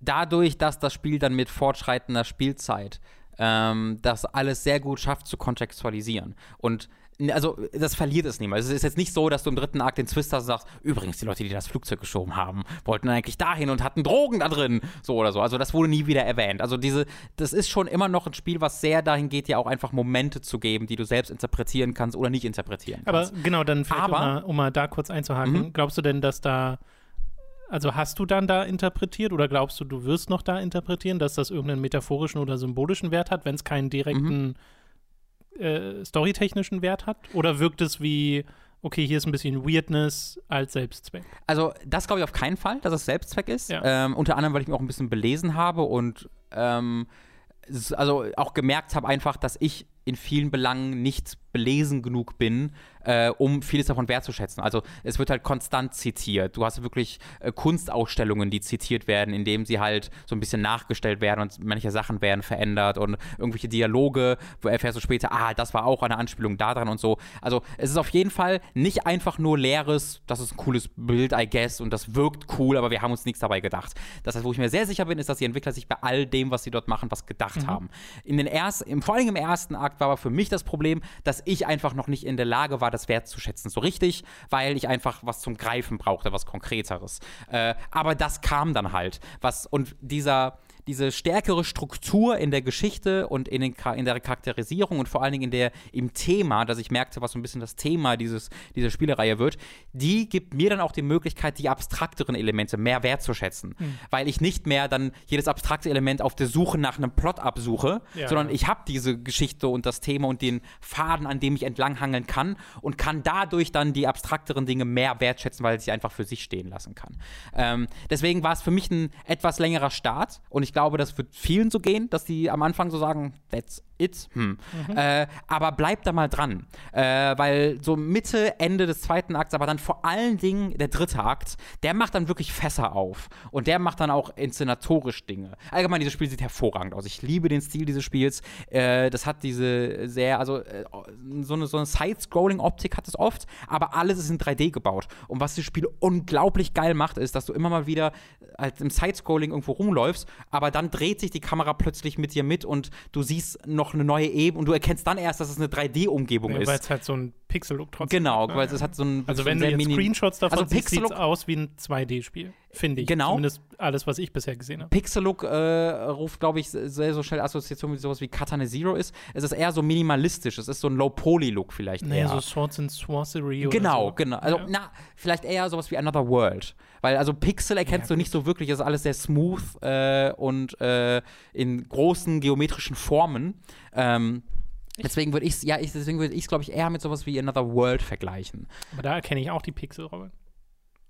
S2: dadurch, dass das Spiel dann mit fortschreitender Spielzeit ähm, das alles sehr gut schafft zu kontextualisieren und also das verliert es niemals. Es ist jetzt nicht so, dass du im dritten Akt den Twist hast und sagst, übrigens, die Leute, die das Flugzeug geschoben haben, wollten eigentlich dahin und hatten Drogen da drin. So oder so. Also das wurde nie wieder erwähnt. Also diese, das ist schon immer noch ein Spiel, was sehr dahin geht, dir auch einfach Momente zu geben, die du selbst interpretieren kannst oder nicht interpretieren kannst.
S1: Aber genau, dann vielleicht, Aber, um, mal, um mal da kurz einzuhaken, mhm. glaubst du denn, dass da also hast du dann da interpretiert oder glaubst du, du wirst noch da interpretieren, dass das irgendeinen metaphorischen oder symbolischen Wert hat, wenn es keinen direkten mhm äh, storytechnischen Wert hat? Oder wirkt es wie, okay, hier ist ein bisschen Weirdness als Selbstzweck?
S2: Also, das glaube ich auf keinen Fall, dass es Selbstzweck ist. Ja. Ähm, unter anderem, weil ich mich auch ein bisschen belesen habe und ähm, also auch gemerkt habe einfach, dass ich in vielen Belangen nicht belesen genug bin, äh, um vieles davon wertzuschätzen. Also es wird halt konstant zitiert. Du hast wirklich äh, Kunstausstellungen, die zitiert werden, indem sie halt so ein bisschen nachgestellt werden und manche Sachen werden verändert und irgendwelche Dialoge, wo erfährst du später, ah, das war auch eine Anspielung daran und so. Also es ist auf jeden Fall nicht einfach nur leeres, das ist ein cooles Bild, I guess, und das wirkt cool, aber wir haben uns nichts dabei gedacht. Das heißt, wo ich mir sehr sicher bin, ist, dass die Entwickler sich bei all dem, was sie dort machen, was gedacht mhm. haben. In den ersten, vor allem im ersten Akt war aber für mich das Problem, dass ich einfach noch nicht in der Lage war, das wertzuschätzen. So richtig, weil ich einfach was zum Greifen brauchte, was Konkreteres. Äh, aber das kam dann halt. Was, und dieser, diese stärkere Struktur in der Geschichte und in, den, in der Charakterisierung und vor allen Dingen in der, im Thema, dass ich merkte, was so ein bisschen das Thema dieses, dieser Spielereihe wird, die gibt mir dann auch die Möglichkeit, die abstrakteren Elemente mehr wertzuschätzen. Mhm. Weil ich nicht mehr dann jedes abstrakte Element auf der Suche nach einem Plot absuche, ja, sondern ich habe diese Geschichte und das Thema und den Faden, an dem ich entlanghangeln kann und kann dadurch dann die abstrakteren Dinge mehr wertschätzen, weil ich sie einfach für sich stehen lassen kann. Ähm, deswegen war es für mich ein etwas längerer Start und ich ich glaube, das wird vielen so gehen, dass die am Anfang so sagen, that's it. Hm. Mhm. Äh, aber bleibt da mal dran. Äh, weil so Mitte, Ende des zweiten Akts, aber dann vor allen Dingen der dritte Akt, der macht dann wirklich Fässer auf. Und der macht dann auch inszenatorisch Dinge. Allgemein, dieses Spiel sieht hervorragend aus. Ich liebe den Stil dieses Spiels. Äh, das hat diese sehr, also äh, so eine, so eine Side-Scrolling-Optik hat es oft, aber alles ist in 3D gebaut. Und was das Spiel unglaublich geil macht, ist, dass du immer mal wieder halt im Side-Scrolling irgendwo rumläufst, aber dann dreht sich die Kamera plötzlich mit dir mit und du siehst noch noch eine neue Ebene und du erkennst dann erst, dass es eine 3D-Umgebung
S1: ja,
S2: ist.
S1: Weil es halt so ein Pixel-Look trotzdem
S2: Genau,
S1: hat,
S2: weil
S1: ne?
S2: es hat so ein
S1: Also
S2: so
S1: wenn du jetzt
S2: mini-
S1: Screenshots davon
S2: Also
S1: siehst, sieht aus wie ein 2D-Spiel, finde ich.
S2: Genau.
S1: Zumindest alles, was ich bisher gesehen habe.
S2: Pixel-Look äh, ruft, glaube ich, sehr so schnell Assoziation mit sowas wie Katana Zero ist. Es ist eher so minimalistisch. Es ist so ein Low-Poly-Look vielleicht
S1: Naja,
S2: eher.
S1: so Swords and Sorcery oder
S2: Genau,
S1: so.
S2: genau. Also,
S1: Ja.
S2: na, vielleicht eher sowas wie Another World. Weil, also Pixel erkennst
S1: Ja,
S2: du nicht so wirklich, es ist alles sehr smooth äh, und äh, in großen geometrischen Formen. Ähm, deswegen würde ich es, ja, ich, deswegen würde ich es, glaube ich, eher mit sowas wie Another World vergleichen.
S1: Aber da erkenne ich auch die Pixel, Robin.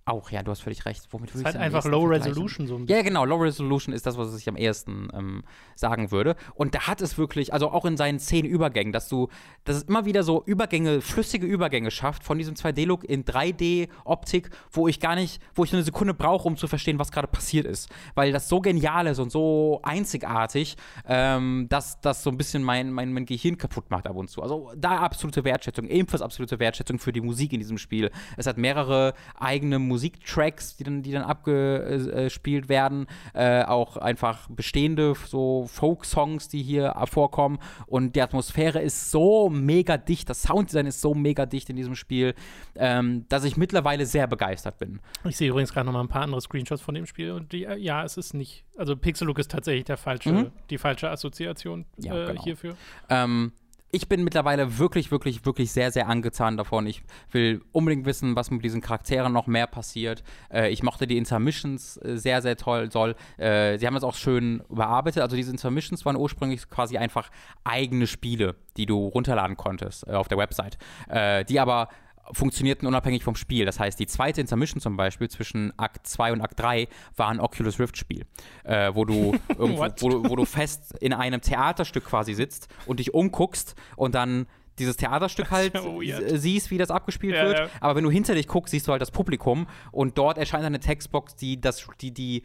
S2: Auch, ja, du hast völlig recht. Womit
S1: Es
S2: würde
S1: ist halt einfach Low? Resolution so ein
S2: Ja,
S1: bisschen.
S2: genau. Low Resolution ist das, was ich am ehesten ähm, sagen würde. Und da hat es wirklich, also auch in seinen zehn Übergängen, dass du, dass es immer wieder so Übergänge, flüssige Übergänge schafft von diesem 2D-Look in 3D-Optik, wo ich gar nicht, wo ich nur eine Sekunde brauche, um zu verstehen, was gerade passiert ist. Weil das so genial ist und so einzigartig, ähm, dass das so ein bisschen mein, mein, mein Gehirn kaputt macht ab und zu. Also da absolute Wertschätzung, ebenfalls absolute Wertschätzung für die Musik in diesem Spiel. Es hat mehrere eigene Musiktracks, die dann, die dann abgespielt werden, äh, auch einfach bestehende so Folk-Songs, die hier vorkommen und die Atmosphäre ist so mega dicht, das Sounddesign ist so mega dicht in diesem Spiel, ähm, dass ich mittlerweile sehr begeistert bin.
S1: Ich sehe übrigens gerade noch mal ein paar andere Screenshots von dem Spiel und die, äh, ja, es ist nicht, also Pixel Look ist tatsächlich der falsche,
S2: Mhm.
S1: die falsche Assoziation
S2: Ja,
S1: äh,
S2: genau.
S1: hierfür.
S2: Ähm, ich bin mittlerweile wirklich, wirklich, wirklich sehr, sehr angezahnt davon. Ich will unbedingt wissen, was mit diesen Charakteren noch mehr passiert. Äh, ich mochte die Intermissions äh, sehr, sehr toll. Soll. Äh, sie haben das auch schön überarbeitet. Also diese Intermissions waren ursprünglich quasi einfach eigene Spiele, die du runterladen konntest äh, auf der Website, äh, die aber funktionierten unabhängig vom Spiel. Das heißt, die zweite Intermission zum Beispiel zwischen Akt 2 und Akt 3 war ein Oculus Rift-Spiel, äh, wo, du <laughs> irgendwo, wo, du, wo du fest in einem Theaterstück quasi sitzt und dich umguckst und dann dieses Theaterstück halt
S1: ja
S2: siehst, wie das abgespielt
S1: Ja,
S2: wird.
S1: ja.
S2: Aber wenn du hinter dich guckst, siehst du halt das Publikum und dort erscheint eine Textbox, die das, die, die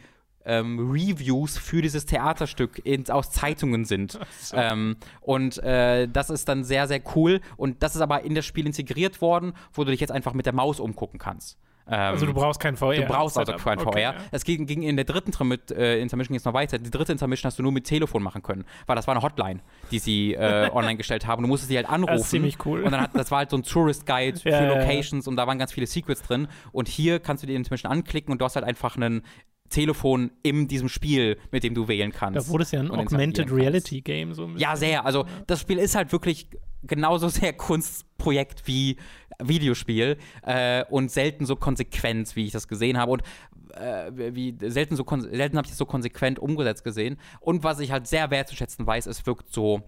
S2: ähm, Reviews für dieses Theaterstück in, aus Zeitungen sind. <laughs> Ähm, und äh, das ist dann sehr, sehr cool. Und das ist aber in das Spiel integriert worden, wo du dich jetzt einfach mit der Maus umgucken kannst. Ähm,
S1: Also du brauchst kein VR.
S2: Du brauchst also kein VR.
S1: Okay, ja.
S2: Es ging, ging in der dritten Trim- äh, Intermission jetzt noch weiter. Die dritte Intermission hast du nur mit Telefon machen können, weil das war eine Hotline, die sie äh, <laughs> online gestellt haben. Du musstest sie halt anrufen.
S1: Das ist ziemlich cool.
S2: Und dann hat, das war halt so ein Tourist Guide für
S1: Ja, ja, ja.
S2: Locations und da waren ganz viele Secrets drin. Und hier kannst du die Intermission anklicken und du hast halt einfach ein Telefon in diesem Spiel, mit dem du wählen kannst.
S1: Da wurde es ja ein Augmented. Reality Game so ein bisschen.
S2: Ja, sehr. Also das Spiel ist halt wirklich genauso sehr Kunstprojekt wie Videospiel äh, und selten so konsequent, wie ich das gesehen habe. Und äh, wie selten so selten habe ich das so konsequent umgesetzt gesehen. Und was ich halt sehr wertzuschätzen weiß, es wirkt so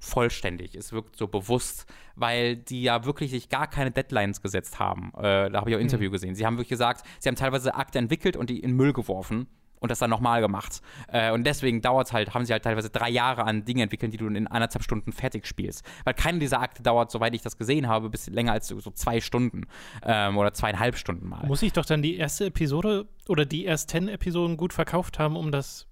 S2: vollständig, es wirkt so bewusst, weil die ja wirklich sich gar keine Deadlines gesetzt haben. Äh, da habe ich auch ein Interview gesehen. Sie haben wirklich gesagt, sie haben teilweise Akte entwickelt und die in Müll geworfen und das dann nochmal gemacht. Äh, und deswegen dauert es halt, haben sie halt teilweise drei Jahre an Dingen entwickelt, die du in anderthalb Stunden fertig spielst. Weil keine dieser Akte dauert, soweit ich das gesehen habe, bis länger als so, so zwei Stunden ähm, oder zweieinhalb Stunden mal.
S1: Muss ich doch dann die erste Episode oder die ersten Episoden gut verkauft haben, um das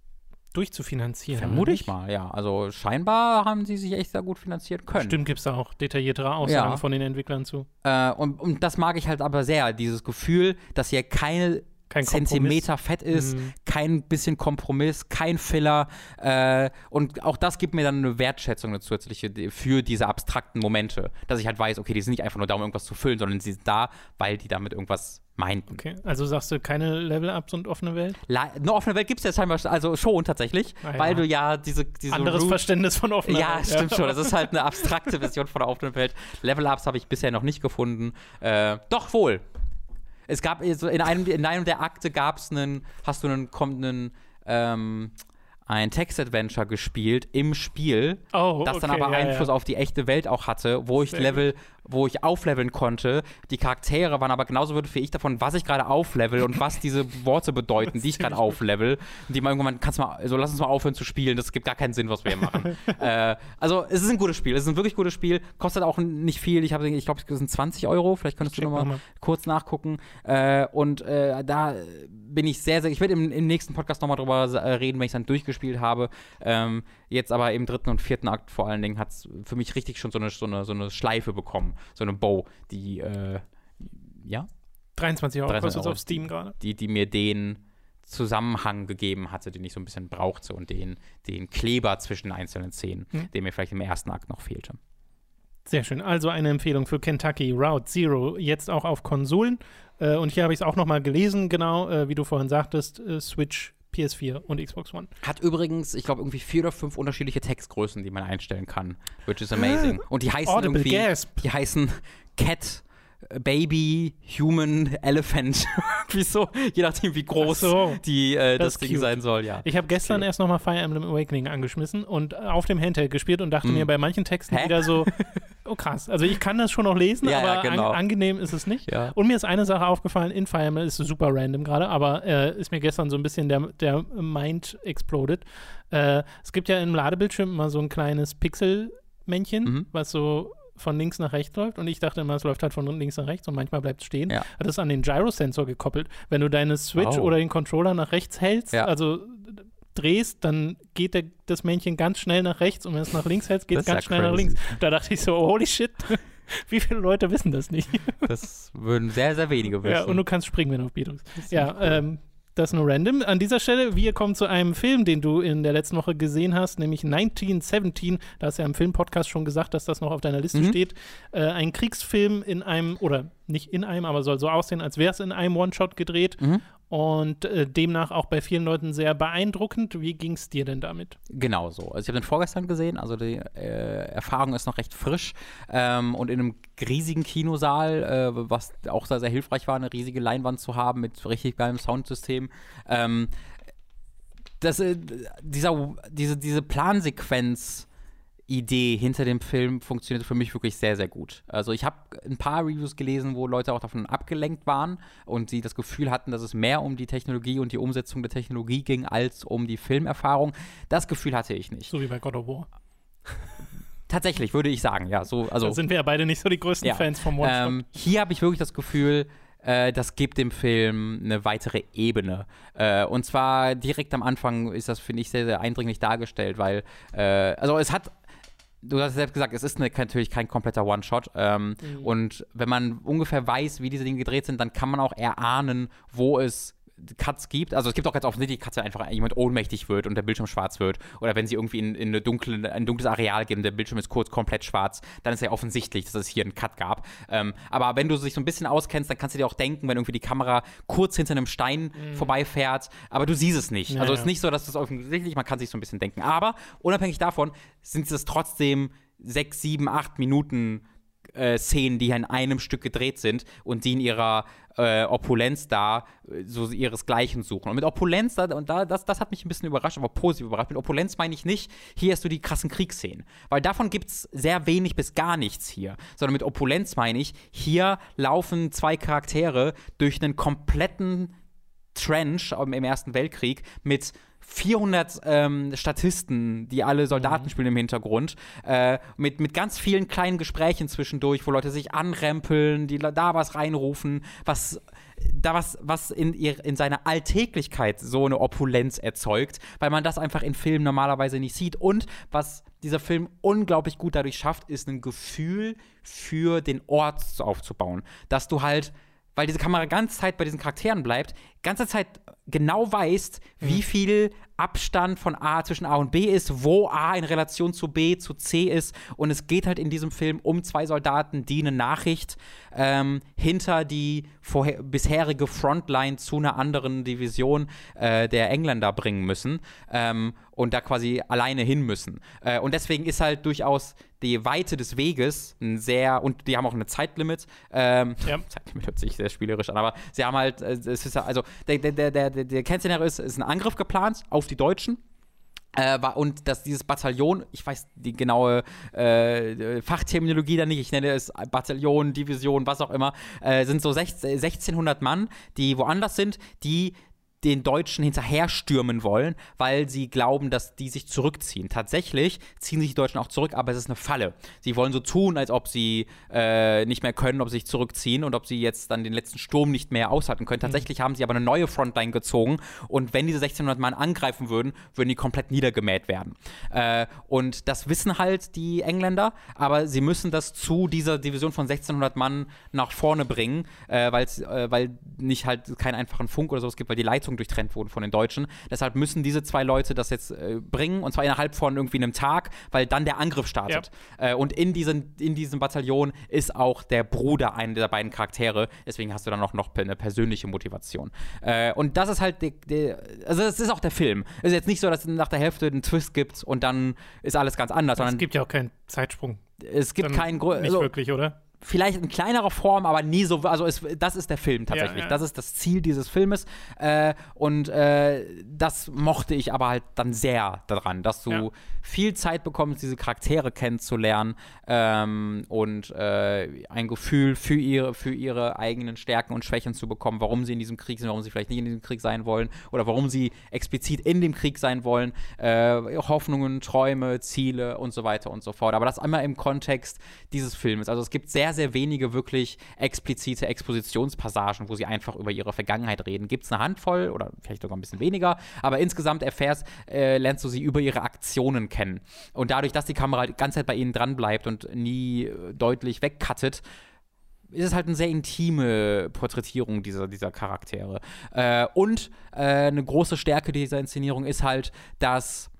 S1: durchzufinanzieren.
S2: Vermute ich mal, ja. Also scheinbar haben sie sich echt sehr gut finanzieren können.
S1: Stimmt, gibt es da auch detailliertere Aussagen
S2: Ja.
S1: von den Entwicklern zu.
S2: Äh, und, und das mag ich halt aber sehr, dieses Gefühl, dass hier keine
S1: Kein
S2: Zentimeter Fett ist,
S1: Mhm.
S2: kein bisschen Kompromiss, kein Filler. Äh, und auch das gibt mir dann eine Wertschätzung, eine zusätzliche für diese abstrakten Momente. Dass ich halt weiß, okay, die sind nicht einfach nur da, um irgendwas zu füllen, sondern sie sind da, weil die damit irgendwas meinten.
S1: Okay, also sagst du keine Level-Ups und offene Welt?
S2: La eine offene Welt gibt es ja scheinbar also schon tatsächlich,
S1: Ah, ja.
S2: weil du ja diese, diese
S1: Anderes
S2: Root-
S1: Verständnis von offener
S2: Ja,
S1: Welt.
S2: stimmt schon. Das ist halt eine <laughs> abstrakte Version von der offenen Welt. Level-Ups habe ich bisher noch nicht gefunden. Äh, doch wohl. Es gab so in einem, in einem der Akte gab es einen, hast du einen, kommt einen, ähm, ein Text-Adventure gespielt im Spiel,
S1: Oh,
S2: das dann
S1: okay,
S2: aber
S1: ja,
S2: Einfluss
S1: ja.
S2: auf die echte Welt auch hatte, wo ich Level, wo ich aufleveln konnte. Die Charaktere waren aber genauso würdefähig davon, was ich gerade auflevel und was diese Worte bedeuten, die ich gerade auflevel. Und die mal irgendwann, kannst mal, so lass uns mal aufhören zu spielen, das gibt gar keinen Sinn, was wir hier machen. <laughs> äh, also es ist ein gutes Spiel, es ist ein wirklich gutes Spiel, kostet auch nicht viel. Ich habe, ich glaube, es sind 20 Euro, vielleicht könntest du
S1: Check
S2: noch mal
S1: noch mal.
S2: kurz nachgucken. Äh, und äh, da bin ich sehr, sehr. Ich werde im, im nächsten Podcast nochmal drüber äh, reden, wenn ich es dann durchgespielt habe. Ähm, jetzt aber im dritten und vierten Akt vor allen Dingen hat es für mich richtig schon so eine, so, eine, so eine Schleife bekommen. So eine Bow, die, äh, ja,
S1: 23 Euro
S2: 23
S1: kostet es
S2: Euro.
S1: auf Steam gerade.
S2: die, die mir den Zusammenhang gegeben hatte, den ich so ein bisschen brauchte und den, den Kleber zwischen einzelnen Szenen, mhm. der mir vielleicht im ersten Akt noch fehlte.
S1: Sehr schön. Also eine Empfehlung für Kentucky Route Zero, jetzt auch auf Konsolen. Äh, und hier habe ich es auch nochmal gelesen, genau, äh, wie du vorhin sagtest, äh, Switch, PS4 und Xbox One.
S2: Hat übrigens, ich glaube, irgendwie vier oder fünf unterschiedliche Textgrößen, die man einstellen kann, which is amazing. Und die heißen Audible irgendwie, Gasp. die heißen Cat Baby, Human, Elephant. <laughs> Wieso? Je nachdem, wie groß so, die, äh, das, Ding cute. sein soll, ja.
S1: Ich habe gestern erst nochmal Fire Emblem Awakening angeschmissen und auf dem Handheld gespielt und dachte mm. mir bei manchen Texten Hä? wieder so, oh krass. Also ich kann das schon noch lesen, ja, aber ja, genau. an, angenehm ist es nicht. Ja. Und mir ist eine Sache aufgefallen in Fire Emblem, ist super random gerade, aber äh, ist mir gestern so ein bisschen der, der Mind exploded. Äh, es gibt ja im Ladebildschirm immer so ein kleines Pixel-Männchen, mhm. was so von links nach rechts läuft und ich dachte immer, es läuft halt von links nach rechts und manchmal bleibt es stehen. Ja. Das ist an den Gyrosensor gekoppelt. Wenn du deine Switch wow. oder den Controller nach rechts hältst, ja. also drehst, dann geht der, das Männchen ganz schnell nach rechts und wenn es nach links hältst, geht es ganz ja schnell crazy. nach links. Da dachte ich so, holy shit. <laughs> Wie viele Leute wissen das nicht?
S2: Das würden sehr, sehr wenige wissen.
S1: Ja, und du kannst springen, wenn du auf B drückst. Ja, ähm, das nur random. An dieser Stelle, wir kommen zu einem Film, den du in der letzten Woche gesehen hast, nämlich 1917. Da hast du ja im Filmpodcast schon gesagt, dass das noch auf deiner Liste mhm. steht. Äh, ein Kriegsfilm in einem, oder nicht in einem, aber soll so aussehen, als wäre es in einem One-Shot gedreht. Mhm und äh, demnach auch bei vielen Leuten sehr beeindruckend. Wie ging es dir denn damit?
S2: Genau so. Also ich habe den vorgestern gesehen, also die äh, Erfahrung ist noch recht frisch ähm, und in einem riesigen Kinosaal, äh, was auch sehr, sehr hilfreich war, eine riesige Leinwand zu haben mit richtig geilem Soundsystem. Ähm, das, äh, dieser, diese, diese Plansequenz Idee hinter dem Film funktioniert für mich wirklich sehr, sehr gut. Also ich habe ein paar Reviews gelesen, wo Leute auch davon abgelenkt waren und sie das Gefühl hatten, dass es mehr um die Technologie und die Umsetzung der Technologie ging, als um die Filmerfahrung. Das Gefühl hatte ich nicht.
S1: So wie bei God of War. <laughs>
S2: Tatsächlich, würde ich sagen, ja. So, also,
S1: da sind wir ja beide nicht so die größten ja. Fans vom One ähm,
S2: Hier habe ich wirklich das Gefühl, äh, das gibt dem Film eine weitere Ebene. Äh, und zwar direkt am Anfang ist das, finde ich, sehr, sehr eindringlich dargestellt, weil, äh, also es hat du hast selbst gesagt, es ist eine, natürlich kein kompletter One-Shot. Ähm, mhm. Und wenn man ungefähr weiß, wie diese Dinge gedreht sind, dann kann man auch erahnen, wo es Cuts gibt. Also es gibt auch ganz offensichtlich Cuts, wenn einfach jemand ohnmächtig wird und der Bildschirm schwarz wird. Oder wenn sie irgendwie in, in eine dunkle, ein dunkles Areal gehen und der Bildschirm ist kurz komplett schwarz, dann ist ja offensichtlich, dass es hier einen Cut gab. Ähm, aber wenn du dich so ein bisschen auskennst, dann kannst du dir auch denken, wenn irgendwie die Kamera kurz hinter einem Stein mhm. vorbeifährt, aber du siehst es nicht. Ja, also es ist nicht so, dass das offensichtlich, man kann sich so ein bisschen denken. Aber unabhängig davon sind es trotzdem sechs, sieben, acht Minuten äh, Szenen, die in einem Stück gedreht sind und die in ihrer äh, Opulenz da äh, so ihresgleichen suchen. Und mit Opulenz, da, und da, das, das hat mich ein bisschen überrascht, aber positiv überrascht. Mit Opulenz meine ich nicht, hier hast du die krassen Kriegsszenen. Weil davon gibt es sehr wenig bis gar nichts hier. Sondern mit Opulenz meine ich, hier laufen zwei Charaktere durch einen kompletten Trench im Ersten Weltkrieg mit 400 ähm, Statisten, die alle Soldaten mhm. spielen im Hintergrund, äh, mit, mit ganz vielen kleinen Gesprächen zwischendurch, wo Leute sich anrempeln, die da was reinrufen, was da was, was in, ihr, in seiner Alltäglichkeit so eine Opulenz erzeugt, weil man das einfach in Filmen normalerweise nicht sieht. Und was dieser Film unglaublich gut dadurch schafft, ist ein Gefühl für den Ort aufzubauen. Dass du halt, weil diese Kamera ganze Zeit bei diesen Charakteren bleibt, ganze Zeit genau weißt, wie mhm. viel Abstand von A zwischen A und B ist, wo A in Relation zu B, zu C ist. Und es geht halt in diesem Film um zwei Soldaten, die eine Nachricht ähm, hinter die vorher, bisherige Frontline zu einer anderen Division äh, der Engländer bringen müssen ähm, und da quasi alleine hin müssen. Äh, und deswegen ist halt durchaus die Weite des Weges ein sehr, und die haben auch eine Zeitlimit. Ähm, ja. <laughs> Zeitlimit hört sich sehr spielerisch an, aber sie haben halt, äh, es ist also der, der, der, der, Kernszenario ist, ist ein Angriff geplant auf die Deutschen. Äh, und dass dieses Bataillon, ich weiß die genaue äh, Fachterminologie da nicht, ich nenne es Bataillon, Division, was auch immer, äh, sind so 16, 1600 Mann, die woanders sind, die den Deutschen hinterherstürmen wollen, weil sie glauben, dass die sich zurückziehen. Tatsächlich ziehen sich die Deutschen auch zurück, aber es ist eine Falle. Sie wollen so tun, als ob sie äh, nicht mehr können, ob sie sich zurückziehen und ob sie jetzt dann den letzten Sturm nicht mehr aushalten können. Mhm. Tatsächlich mhm. haben sie aber eine neue Frontline gezogen und wenn diese 1600 Mann angreifen würden, würden die komplett niedergemäht werden. Äh, und das wissen halt die Engländer, aber sie müssen das zu dieser Division von 1600 Mann nach vorne bringen, äh, äh, weil nicht halt keinen einfachen Funk oder sowas gibt, weil die Leitung Bedeutung durchtrennt wurden von den Deutschen. Deshalb müssen diese zwei Leute das jetzt äh, bringen und zwar innerhalb von irgendwie einem Tag, weil dann der Angriff startet. Ja. Äh, und in, diesen, in diesem Bataillon ist auch der Bruder einer der beiden Charaktere. Deswegen hast du dann auch noch eine persönliche Motivation. Äh, und das ist halt, die, die, also das ist auch der Film. Es ist jetzt nicht so, dass es nach der Hälfte einen Twist gibt und dann ist alles ganz anders.
S1: Es gibt ja auch keinen Zeitsprung.
S2: Es gibt keinen Grund.
S1: Nicht also, wirklich, oder?
S2: Vielleicht in kleinerer Form, aber nie so. Also es, das ist der Film tatsächlich. Ja, ja. Das ist das Ziel dieses Filmes. Äh, und äh, das mochte ich aber halt dann sehr daran, dass du ja. viel Zeit bekommst, diese Charaktere kennenzulernen ähm, und äh, ein Gefühl für ihre, für ihre eigenen Stärken und Schwächen zu bekommen, warum sie in diesem Krieg sind, warum sie vielleicht nicht in diesem Krieg sein wollen oder warum sie explizit in dem Krieg sein wollen. Äh, Hoffnungen, Träume, Ziele und so weiter und so fort. Aber das einmal im Kontext dieses Filmes. Also es gibt sehr sehr, sehr wenige wirklich explizite Expositionspassagen, wo sie einfach über ihre Vergangenheit reden. Gibt es eine Handvoll oder vielleicht sogar ein bisschen weniger, aber insgesamt erfährst, äh, lernst du sie über ihre Aktionen kennen. Und dadurch, dass die Kamera die ganze Zeit bei ihnen dran bleibt und nie äh, deutlich wegcuttet, ist es halt eine sehr intime Porträtierung dieser, dieser Charaktere. Äh, und äh, eine große Stärke dieser Inszenierung ist halt, dass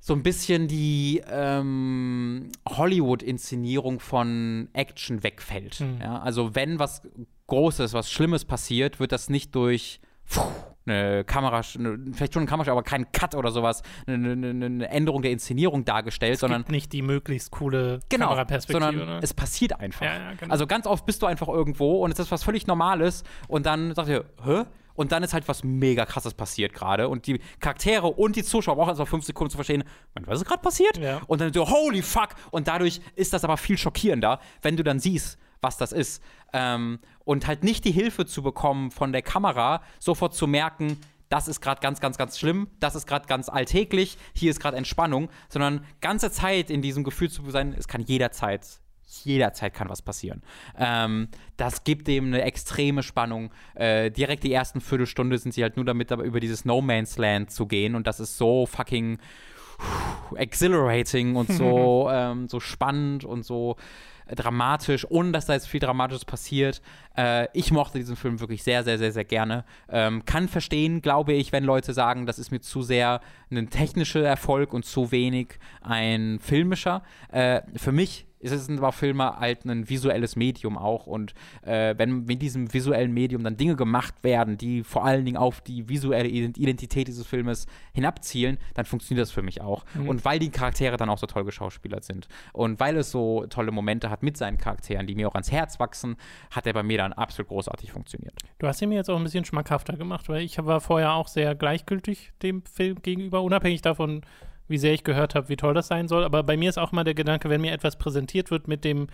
S2: so ein bisschen die ähm, Hollywood-Inszenierung von Action wegfällt. Mhm. Ja, also wenn was Großes, was Schlimmes passiert, wird das nicht durch pfuh, eine Kamera, vielleicht schon eine Kamera, aber kein Cut oder sowas, eine, eine, eine Änderung der Inszenierung dargestellt, es sondern
S1: nicht die möglichst coole
S2: genau,
S1: Kameraperspektive,
S2: sondern ne? es passiert einfach. Ja, ja, genau. Also ganz oft bist du einfach irgendwo und es ist was völlig Normales und dann sagt ihr, hä? Und dann ist halt was mega krasses passiert gerade. Und die Charaktere und die Zuschauer brauchen erstmal fünf Sekunden zu verstehen, was ist gerade passiert? Ja. Und dann so, holy fuck! Und dadurch ist das aber viel schockierender, wenn du dann siehst, was das ist. Ähm, und halt nicht die Hilfe zu bekommen von der Kamera, sofort zu merken, das ist gerade ganz, ganz, ganz schlimm, das ist gerade ganz alltäglich, hier ist gerade Entspannung, sondern ganze Zeit in diesem Gefühl zu sein, es kann jederzeit jederzeit kann was passieren. Ähm, das gibt dem eine extreme Spannung. Äh, direkt die ersten Viertelstunde sind sie halt nur damit, über dieses No Man's Land zu gehen und das ist so fucking exhilarating und so, <laughs> ähm, so spannend und so dramatisch, ohne dass da jetzt viel Dramatisches passiert. Äh, ich mochte diesen Film wirklich sehr, sehr, sehr, sehr gerne. Ähm, kann verstehen, glaube ich, wenn Leute sagen, das ist mir zu sehr ein technischer Erfolg und zu wenig ein filmischer. Äh, für mich ist es aber Filme halt ein visuelles Medium auch. Und äh, wenn mit diesem visuellen Medium dann Dinge gemacht werden, die vor allen Dingen auf die visuelle Identität dieses Filmes hinabzielen, dann funktioniert das für mich auch. Mhm. Und weil die Charaktere dann auch so toll geschauspielert sind und weil es so tolle Momente hat mit seinen Charakteren, die mir auch ans Herz wachsen, hat er bei mir dann absolut großartig funktioniert.
S1: Du hast ihn mir jetzt auch ein bisschen schmackhafter gemacht, weil ich war vorher auch sehr gleichgültig dem Film gegenüber, unabhängig davon, wie sehr ich gehört habe, wie toll das sein soll. Aber bei mir ist auch mal der Gedanke, wenn mir etwas präsentiert wird mit dem,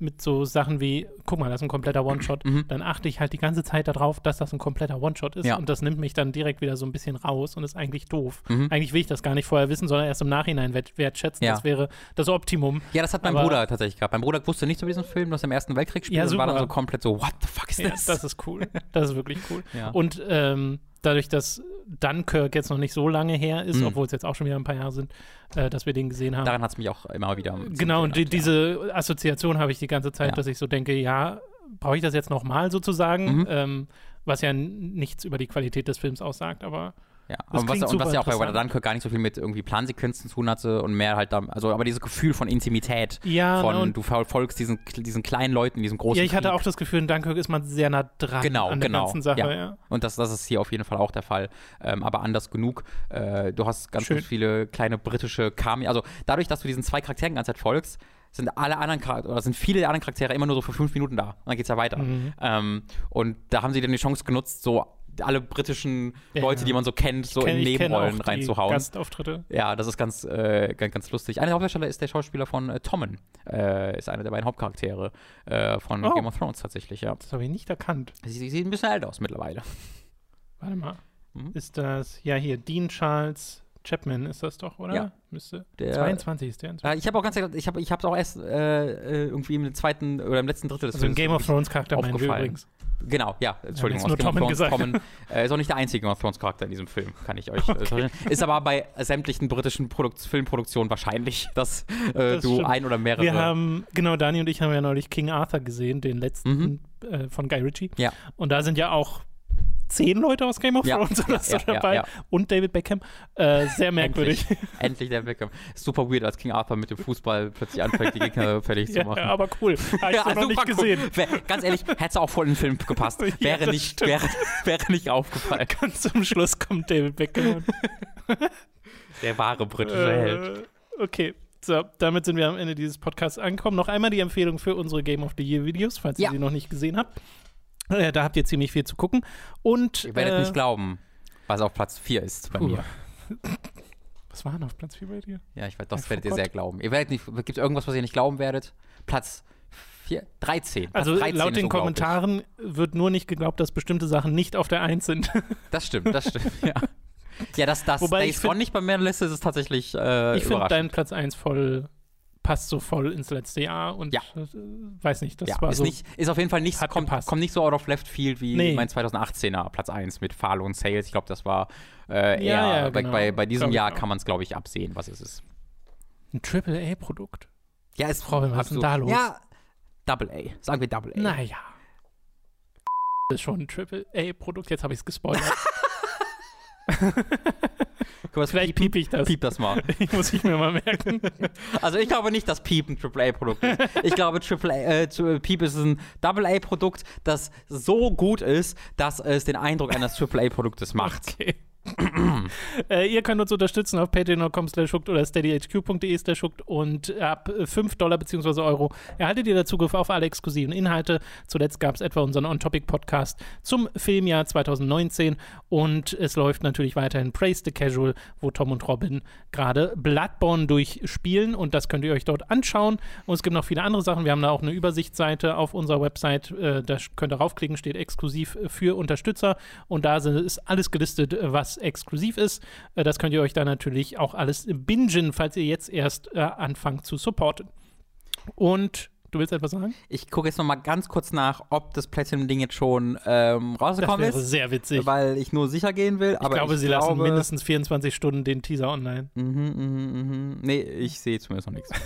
S1: mit so Sachen wie, guck mal, das ist ein kompletter One-Shot, mhm. dann achte ich halt die ganze Zeit darauf, dass das ein kompletter One-Shot ist. Ja. Und das nimmt mich dann direkt wieder so ein bisschen raus und ist eigentlich doof. Mhm. Eigentlich will ich das gar nicht vorher wissen, sondern erst im Nachhinein wertschätzen. Ja. Das wäre das Optimum.
S2: Ja, das hat mein Aber, Bruder tatsächlich gehabt. Mein Bruder wusste nichts über diesen Film, das im Ersten Weltkrieg spielt ja, und war dann so komplett so, what the fuck is this?
S1: Ja, das ist cool. Das ist wirklich cool. Und ähm, dadurch, dass Dunkirk jetzt noch nicht so lange her ist, mhm. obwohl es jetzt auch schon wieder ein paar Jahre sind, äh, dass wir den gesehen haben.
S2: Daran hat es mich auch immer wieder.
S1: Genau, und die, diese Assoziation habe ich die ganze Zeit, ja. dass ich so denke, ja, brauche ich das jetzt nochmal sozusagen? Mhm. Ähm, was ja nichts über die Qualität des Films aussagt, aber
S2: ja, aber was, und was ja auch bei Water Dunkirk gar nicht so viel mit irgendwie Plansequenzen zu tun hatte und mehr halt da, also aber dieses Gefühl von Intimität,
S1: ja,
S2: von du folgst diesen, diesen kleinen Leuten, diesem großen
S1: Ja, ich hatte Krieg. auch das Gefühl, in Dunkirk ist man sehr nah dran
S2: genau,
S1: an
S2: der genau,
S1: ganzen Sache. Ja. ja.
S2: Und das, das ist hier auf jeden Fall auch der Fall, ähm, aber anders genug. Äh, du hast ganz, ganz viele kleine britische Kami, also dadurch, dass du diesen zwei Charakteren die ganze Zeit folgst, sind alle anderen Charaktere, oder sind viele der anderen Charaktere immer nur so für fünf Minuten da. Und dann geht's ja weiter. Mhm. Ähm, und da haben sie dann die Chance genutzt, so alle britischen ja, Leute, die man so kennt, so kenn, in Nebenrollen reinzuhauen.
S1: Gastauftritte.
S2: Ja, das ist ganz, äh, ganz, ganz lustig. Einer der Hauptdarsteller ist der Schauspieler von äh, Tommen. Äh, ist einer der beiden Hauptcharaktere äh, von oh. Game of Thrones tatsächlich, ja.
S1: Das habe ich nicht erkannt.
S2: Sie, sie sieht ein bisschen alt aus mittlerweile.
S1: Warte mal. Mhm. Ist das, ja, hier, Dean Charles Chapman ist das doch, oder?
S2: Ja.
S1: Müsste.
S2: Der,
S1: 22 ist der.
S2: Äh, ich habe auch ganz ich habe ich auch erst äh, irgendwie im zweiten oder im letzten Drittel des
S1: also Films. Game of Thrones Charakter meinen wir übrigens.
S2: Genau, ja, Entschuldigung.
S1: Ja, nur Tommen gesagt. Tommen, <laughs>
S2: äh, ist auch nicht der einzige Game of Thrones Charakter in diesem Film, kann ich euch äh, <laughs> okay. Ist aber bei sämtlichen britischen Produkt Filmproduktionen wahrscheinlich, dass äh, das du stimmt. ein oder mehrere.
S1: Wir haben, genau, Dani und ich haben ja neulich King Arthur gesehen, den letzten mhm. Äh, von Guy Ritchie.
S2: Ja.
S1: Und da sind ja auch zehn Leute aus Game of
S2: Ja,
S1: Thrones oder
S2: ja,
S1: so
S2: ja,
S1: dabei
S2: ja, ja.
S1: und David Beckham. Äh, sehr merkwürdig.
S2: Endlich, <laughs> endlich der Beckham. Super weird, als King Arthur mit dem Fußball plötzlich anfängt, die Gegner <laughs> fertig zu
S1: ja,
S2: machen.
S1: aber cool. <laughs> Habe ich so noch nicht
S2: super cool.
S1: gesehen.
S2: Wär, ganz ehrlich, hätte es auch voll in den Film gepasst.
S1: Ja,
S2: Wäre, nicht, wäre, wäre nicht aufgefallen.
S1: Ganz zum Schluss kommt David Beckham.
S2: Der wahre britische Held.
S1: Äh, okay. So, damit sind wir am Ende dieses Podcasts angekommen. Noch einmal die Empfehlung für unsere Game of the Year Videos, falls
S2: Ja.
S1: ihr sie noch nicht gesehen habt. <laughs> Äh, da habt ihr ziemlich viel zu gucken. Und
S2: Ihr werdet
S1: äh,
S2: nicht glauben, was auf Platz 4 ist bei
S1: Puh.
S2: mir. <laughs>
S1: Was war denn auf Platz 4 bei dir?
S2: Ja, ich weiß, das
S1: Ach,
S2: werdet ihr
S1: Gott.
S2: sehr glauben. Ihr werdet nicht, gibt es irgendwas, was ihr nicht glauben werdet? Platz 4, 13. Platz
S1: Also
S2: 13
S1: laut den. Kommentaren wird nur nicht geglaubt, dass bestimmte Sachen nicht auf der 1 sind. <laughs>
S2: Das stimmt, das stimmt, ja. Ja, das, das
S1: Wobei ich
S2: Days
S1: find-
S2: Gone nicht bei mir in der Liste ist, ist tatsächlich äh,
S1: ich finde deinen Platz 1 voll passt so voll ins letzte Jahr und
S2: Ja.
S1: äh, weiß nicht, das
S2: ja,
S1: war
S2: ist,
S1: so.
S2: nicht, ist auf jeden Fall nicht, kommt,
S1: gepasst.
S2: kommt nicht so out of left field wie
S1: Nee.
S2: mein 2018er Platz 1 mit Falo und Sales. Ich glaube, das war äh, eher,
S1: Ja, genau.
S2: bei, bei diesem Jahr kann man es, glaube ich, absehen, was es ist.
S1: Ein Triple-A-Produkt.
S2: Ja, ist
S1: Robin, was ist denn da los?
S2: Ja, Double A. Sagen wir Double A.
S1: Naja. Das ist schon ein Triple-A-Produkt. Jetzt habe ich es gespoilert. <laughs> <laughs>
S2: Das
S1: Vielleicht
S2: piepen?
S1: piep ich das.
S2: Piep das mal. <laughs>
S1: Muss ich mir mal merken. <laughs>
S2: Also ich glaube nicht, dass Peep ein AAA-Produkt ist. Ich glaube, AAA, äh, zu- Peep ist ein AA-Produkt, das so gut ist, dass es den Eindruck eines AAA-Produktes macht.
S1: Okay. <clears throat> äh, ihr könnt uns unterstützen auf patreon.com slash oder steadyhq.de slash und ab äh, 5 Dollar bzw. Euro erhaltet ihr da Zugriff auf alle exklusiven Inhalte. Zuletzt gab es etwa unseren On-Topic-Podcast zum Filmjahr 2019 und es läuft natürlich weiterhin Praise the Casual, wo Tom und Robin gerade Bloodborne durchspielen und das könnt ihr euch dort anschauen. Und es gibt noch viele andere Sachen. Wir haben da auch eine Übersichtsseite auf unserer Website, äh, da könnt ihr raufklicken, steht exklusiv für Unterstützer und da ist alles gelistet, was exklusiv ist. Äh, Das könnt ihr euch dann natürlich auch alles bingen, falls ihr jetzt erst äh, anfangt zu supporten. Und du willst etwas sagen?
S2: Ich gucke jetzt noch mal ganz kurz nach, ob das Platinum-Ding jetzt schon ähm,
S1: Das
S2: rausgekommen
S1: wäre
S2: ist,
S1: sehr witzig.
S2: weil ich nur sicher gehen will.
S1: ich
S2: Aber
S1: glaube,
S2: ich
S1: sie
S2: glaube,
S1: lassen mindestens 24 Stunden den Teaser online.
S2: Mhm, mhm, mhm. Nee, ich sehe zumindest noch nichts. <laughs>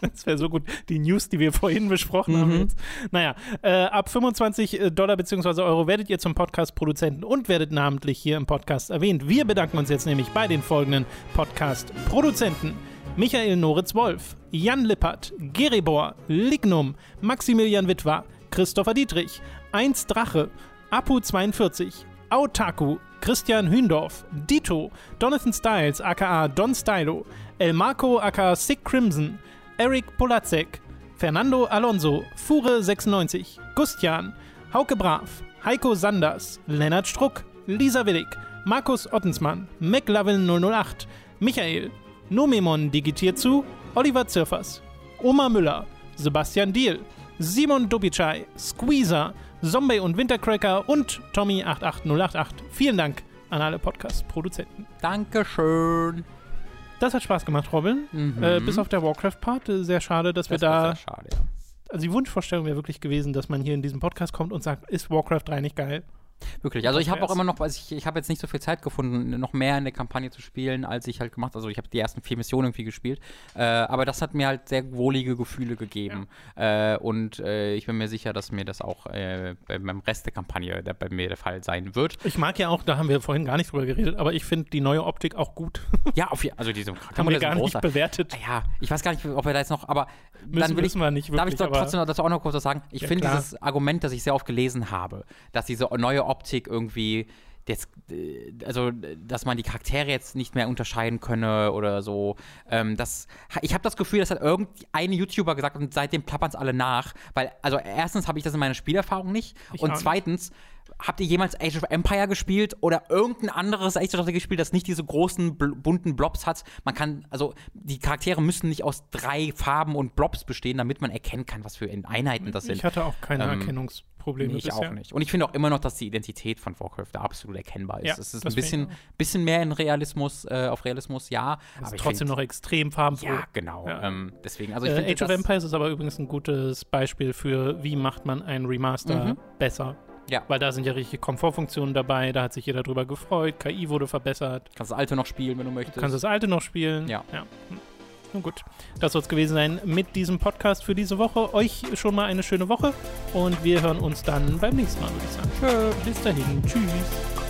S1: Das wäre so gut. Die News, die wir vorhin besprochen haben.
S2: Mhm.
S1: Jetzt. Naja, äh, ab 25 Dollar bzw. Euro werdet ihr zum Podcast-Produzenten und werdet namentlich hier im Podcast erwähnt. Wir bedanken uns jetzt nämlich bei den folgenden Podcast-Produzenten. Michael Noritz-Wolf, Jan Lippert, Geribor, Lignum, Maximilian Witwer, Christopher Dietrich, 1 Drache, Apu42, Autaku, Christian Hündorf, Dito, Donathan Styles aka Don Stylo, El Marco aka Sick Crimson, Eric Polacek, Fernando Alonso, Fure96, Gustian, Hauke Brav, Heiko Sanders, Lennart Struck, Lisa Willig, Markus Ottensmann, McLovin 008, Michael, Nomemon digitiert zu, Oliver Zirfers, Oma Müller, Sebastian Diel, Simon Dobitschei, Squeezer, Zombie und Wintercracker und Tommy88088. Vielen Dank an alle Podcast-Produzenten.
S2: Dankeschön.
S1: Das hat Spaß gemacht, Robin.
S2: Mhm.
S1: Äh, bis auf der Warcraft-Part. Äh, Sehr schade, dass wir
S2: Das war
S1: da.
S2: sehr schade, ja.
S1: Also die Wunschvorstellung wäre wirklich gewesen, dass man hier in diesem Podcast kommt und sagt, ist Warcraft 3 nicht geil?
S2: Wirklich. Also ich habe auch immer noch, also ich, ich habe jetzt nicht so viel Zeit gefunden, noch mehr in der Kampagne zu spielen, als ich halt gemacht. Also ich habe die ersten vier Missionen irgendwie gespielt. Äh, aber das hat mir halt sehr wohlige Gefühle gegeben. Äh, und äh, ich bin mir sicher, dass mir das auch äh, bei- beim Rest der Kampagne der, bei mir der Fall sein wird.
S1: Ich mag ja auch, da haben wir vorhin gar nicht drüber geredet, aber ich finde die neue Optik auch gut. <laughs>
S2: Ja, auf jeden Also diese
S1: haben wir gar nicht bewertet.
S2: Ja, ich weiß gar nicht, ob wir da jetzt noch, aber
S1: Müssen,
S2: dann will ich
S1: wir nicht wirklich.
S2: Darf ich doch trotzdem dazu auch noch kurz was sagen? Ich
S1: Ja,
S2: finde dieses Argument, das ich sehr oft gelesen habe, dass diese neue Optik irgendwie jetzt, äh, also dass man die Charaktere jetzt nicht mehr unterscheiden könne oder so. Ähm, das, ich habe das Gefühl, das hat irgendein YouTuber gesagt und seitdem plappern es alle nach. Weil, also erstens habe ich das in meiner Spielerfahrung nicht
S1: Ich
S2: und zweitens Habt ihr jemals Age of Empire gespielt oder irgendein anderes Age of Empire gespielt, das nicht diese großen bunten Blobs hat? Man kann, also die Charaktere müssen nicht aus drei Farben und Blobs bestehen, damit man erkennen kann, was für Einheiten das sind.
S1: Ich hatte auch keine
S2: Ähm,
S1: Erkennungsprobleme
S2: Nee, ich
S1: bisher.
S2: auch nicht. Und ich finde auch immer noch, dass die Identität von Warcraft da absolut erkennbar ist.
S1: Ja,
S2: es ist ein bisschen, bisschen mehr in Realismus, äh, auf Realismus, ja.
S1: Das
S2: aber
S1: ist trotzdem
S2: find-
S1: noch extrem farbenfroh.
S2: Ja, genau.
S1: Ja.
S2: Ähm, deswegen, also ich
S1: äh, Age of Empires ist aber übrigens ein gutes Beispiel für, wie macht man ein Remaster
S2: Mhm.
S1: besser.
S2: Ja.
S1: Weil da sind ja richtige Komfortfunktionen dabei, da hat sich jeder drüber gefreut, KI wurde verbessert,
S2: Kannst das alte noch spielen, wenn du möchtest.
S1: du kannst das alte noch spielen.
S2: Ja.
S1: Hm. Nun gut, das soll es gewesen sein mit diesem Podcast für diese Woche. Euch schon mal eine schöne Woche und wir hören uns dann beim nächsten Mal, würde ich sagen. Tschö. Bis dahin. Tschüss.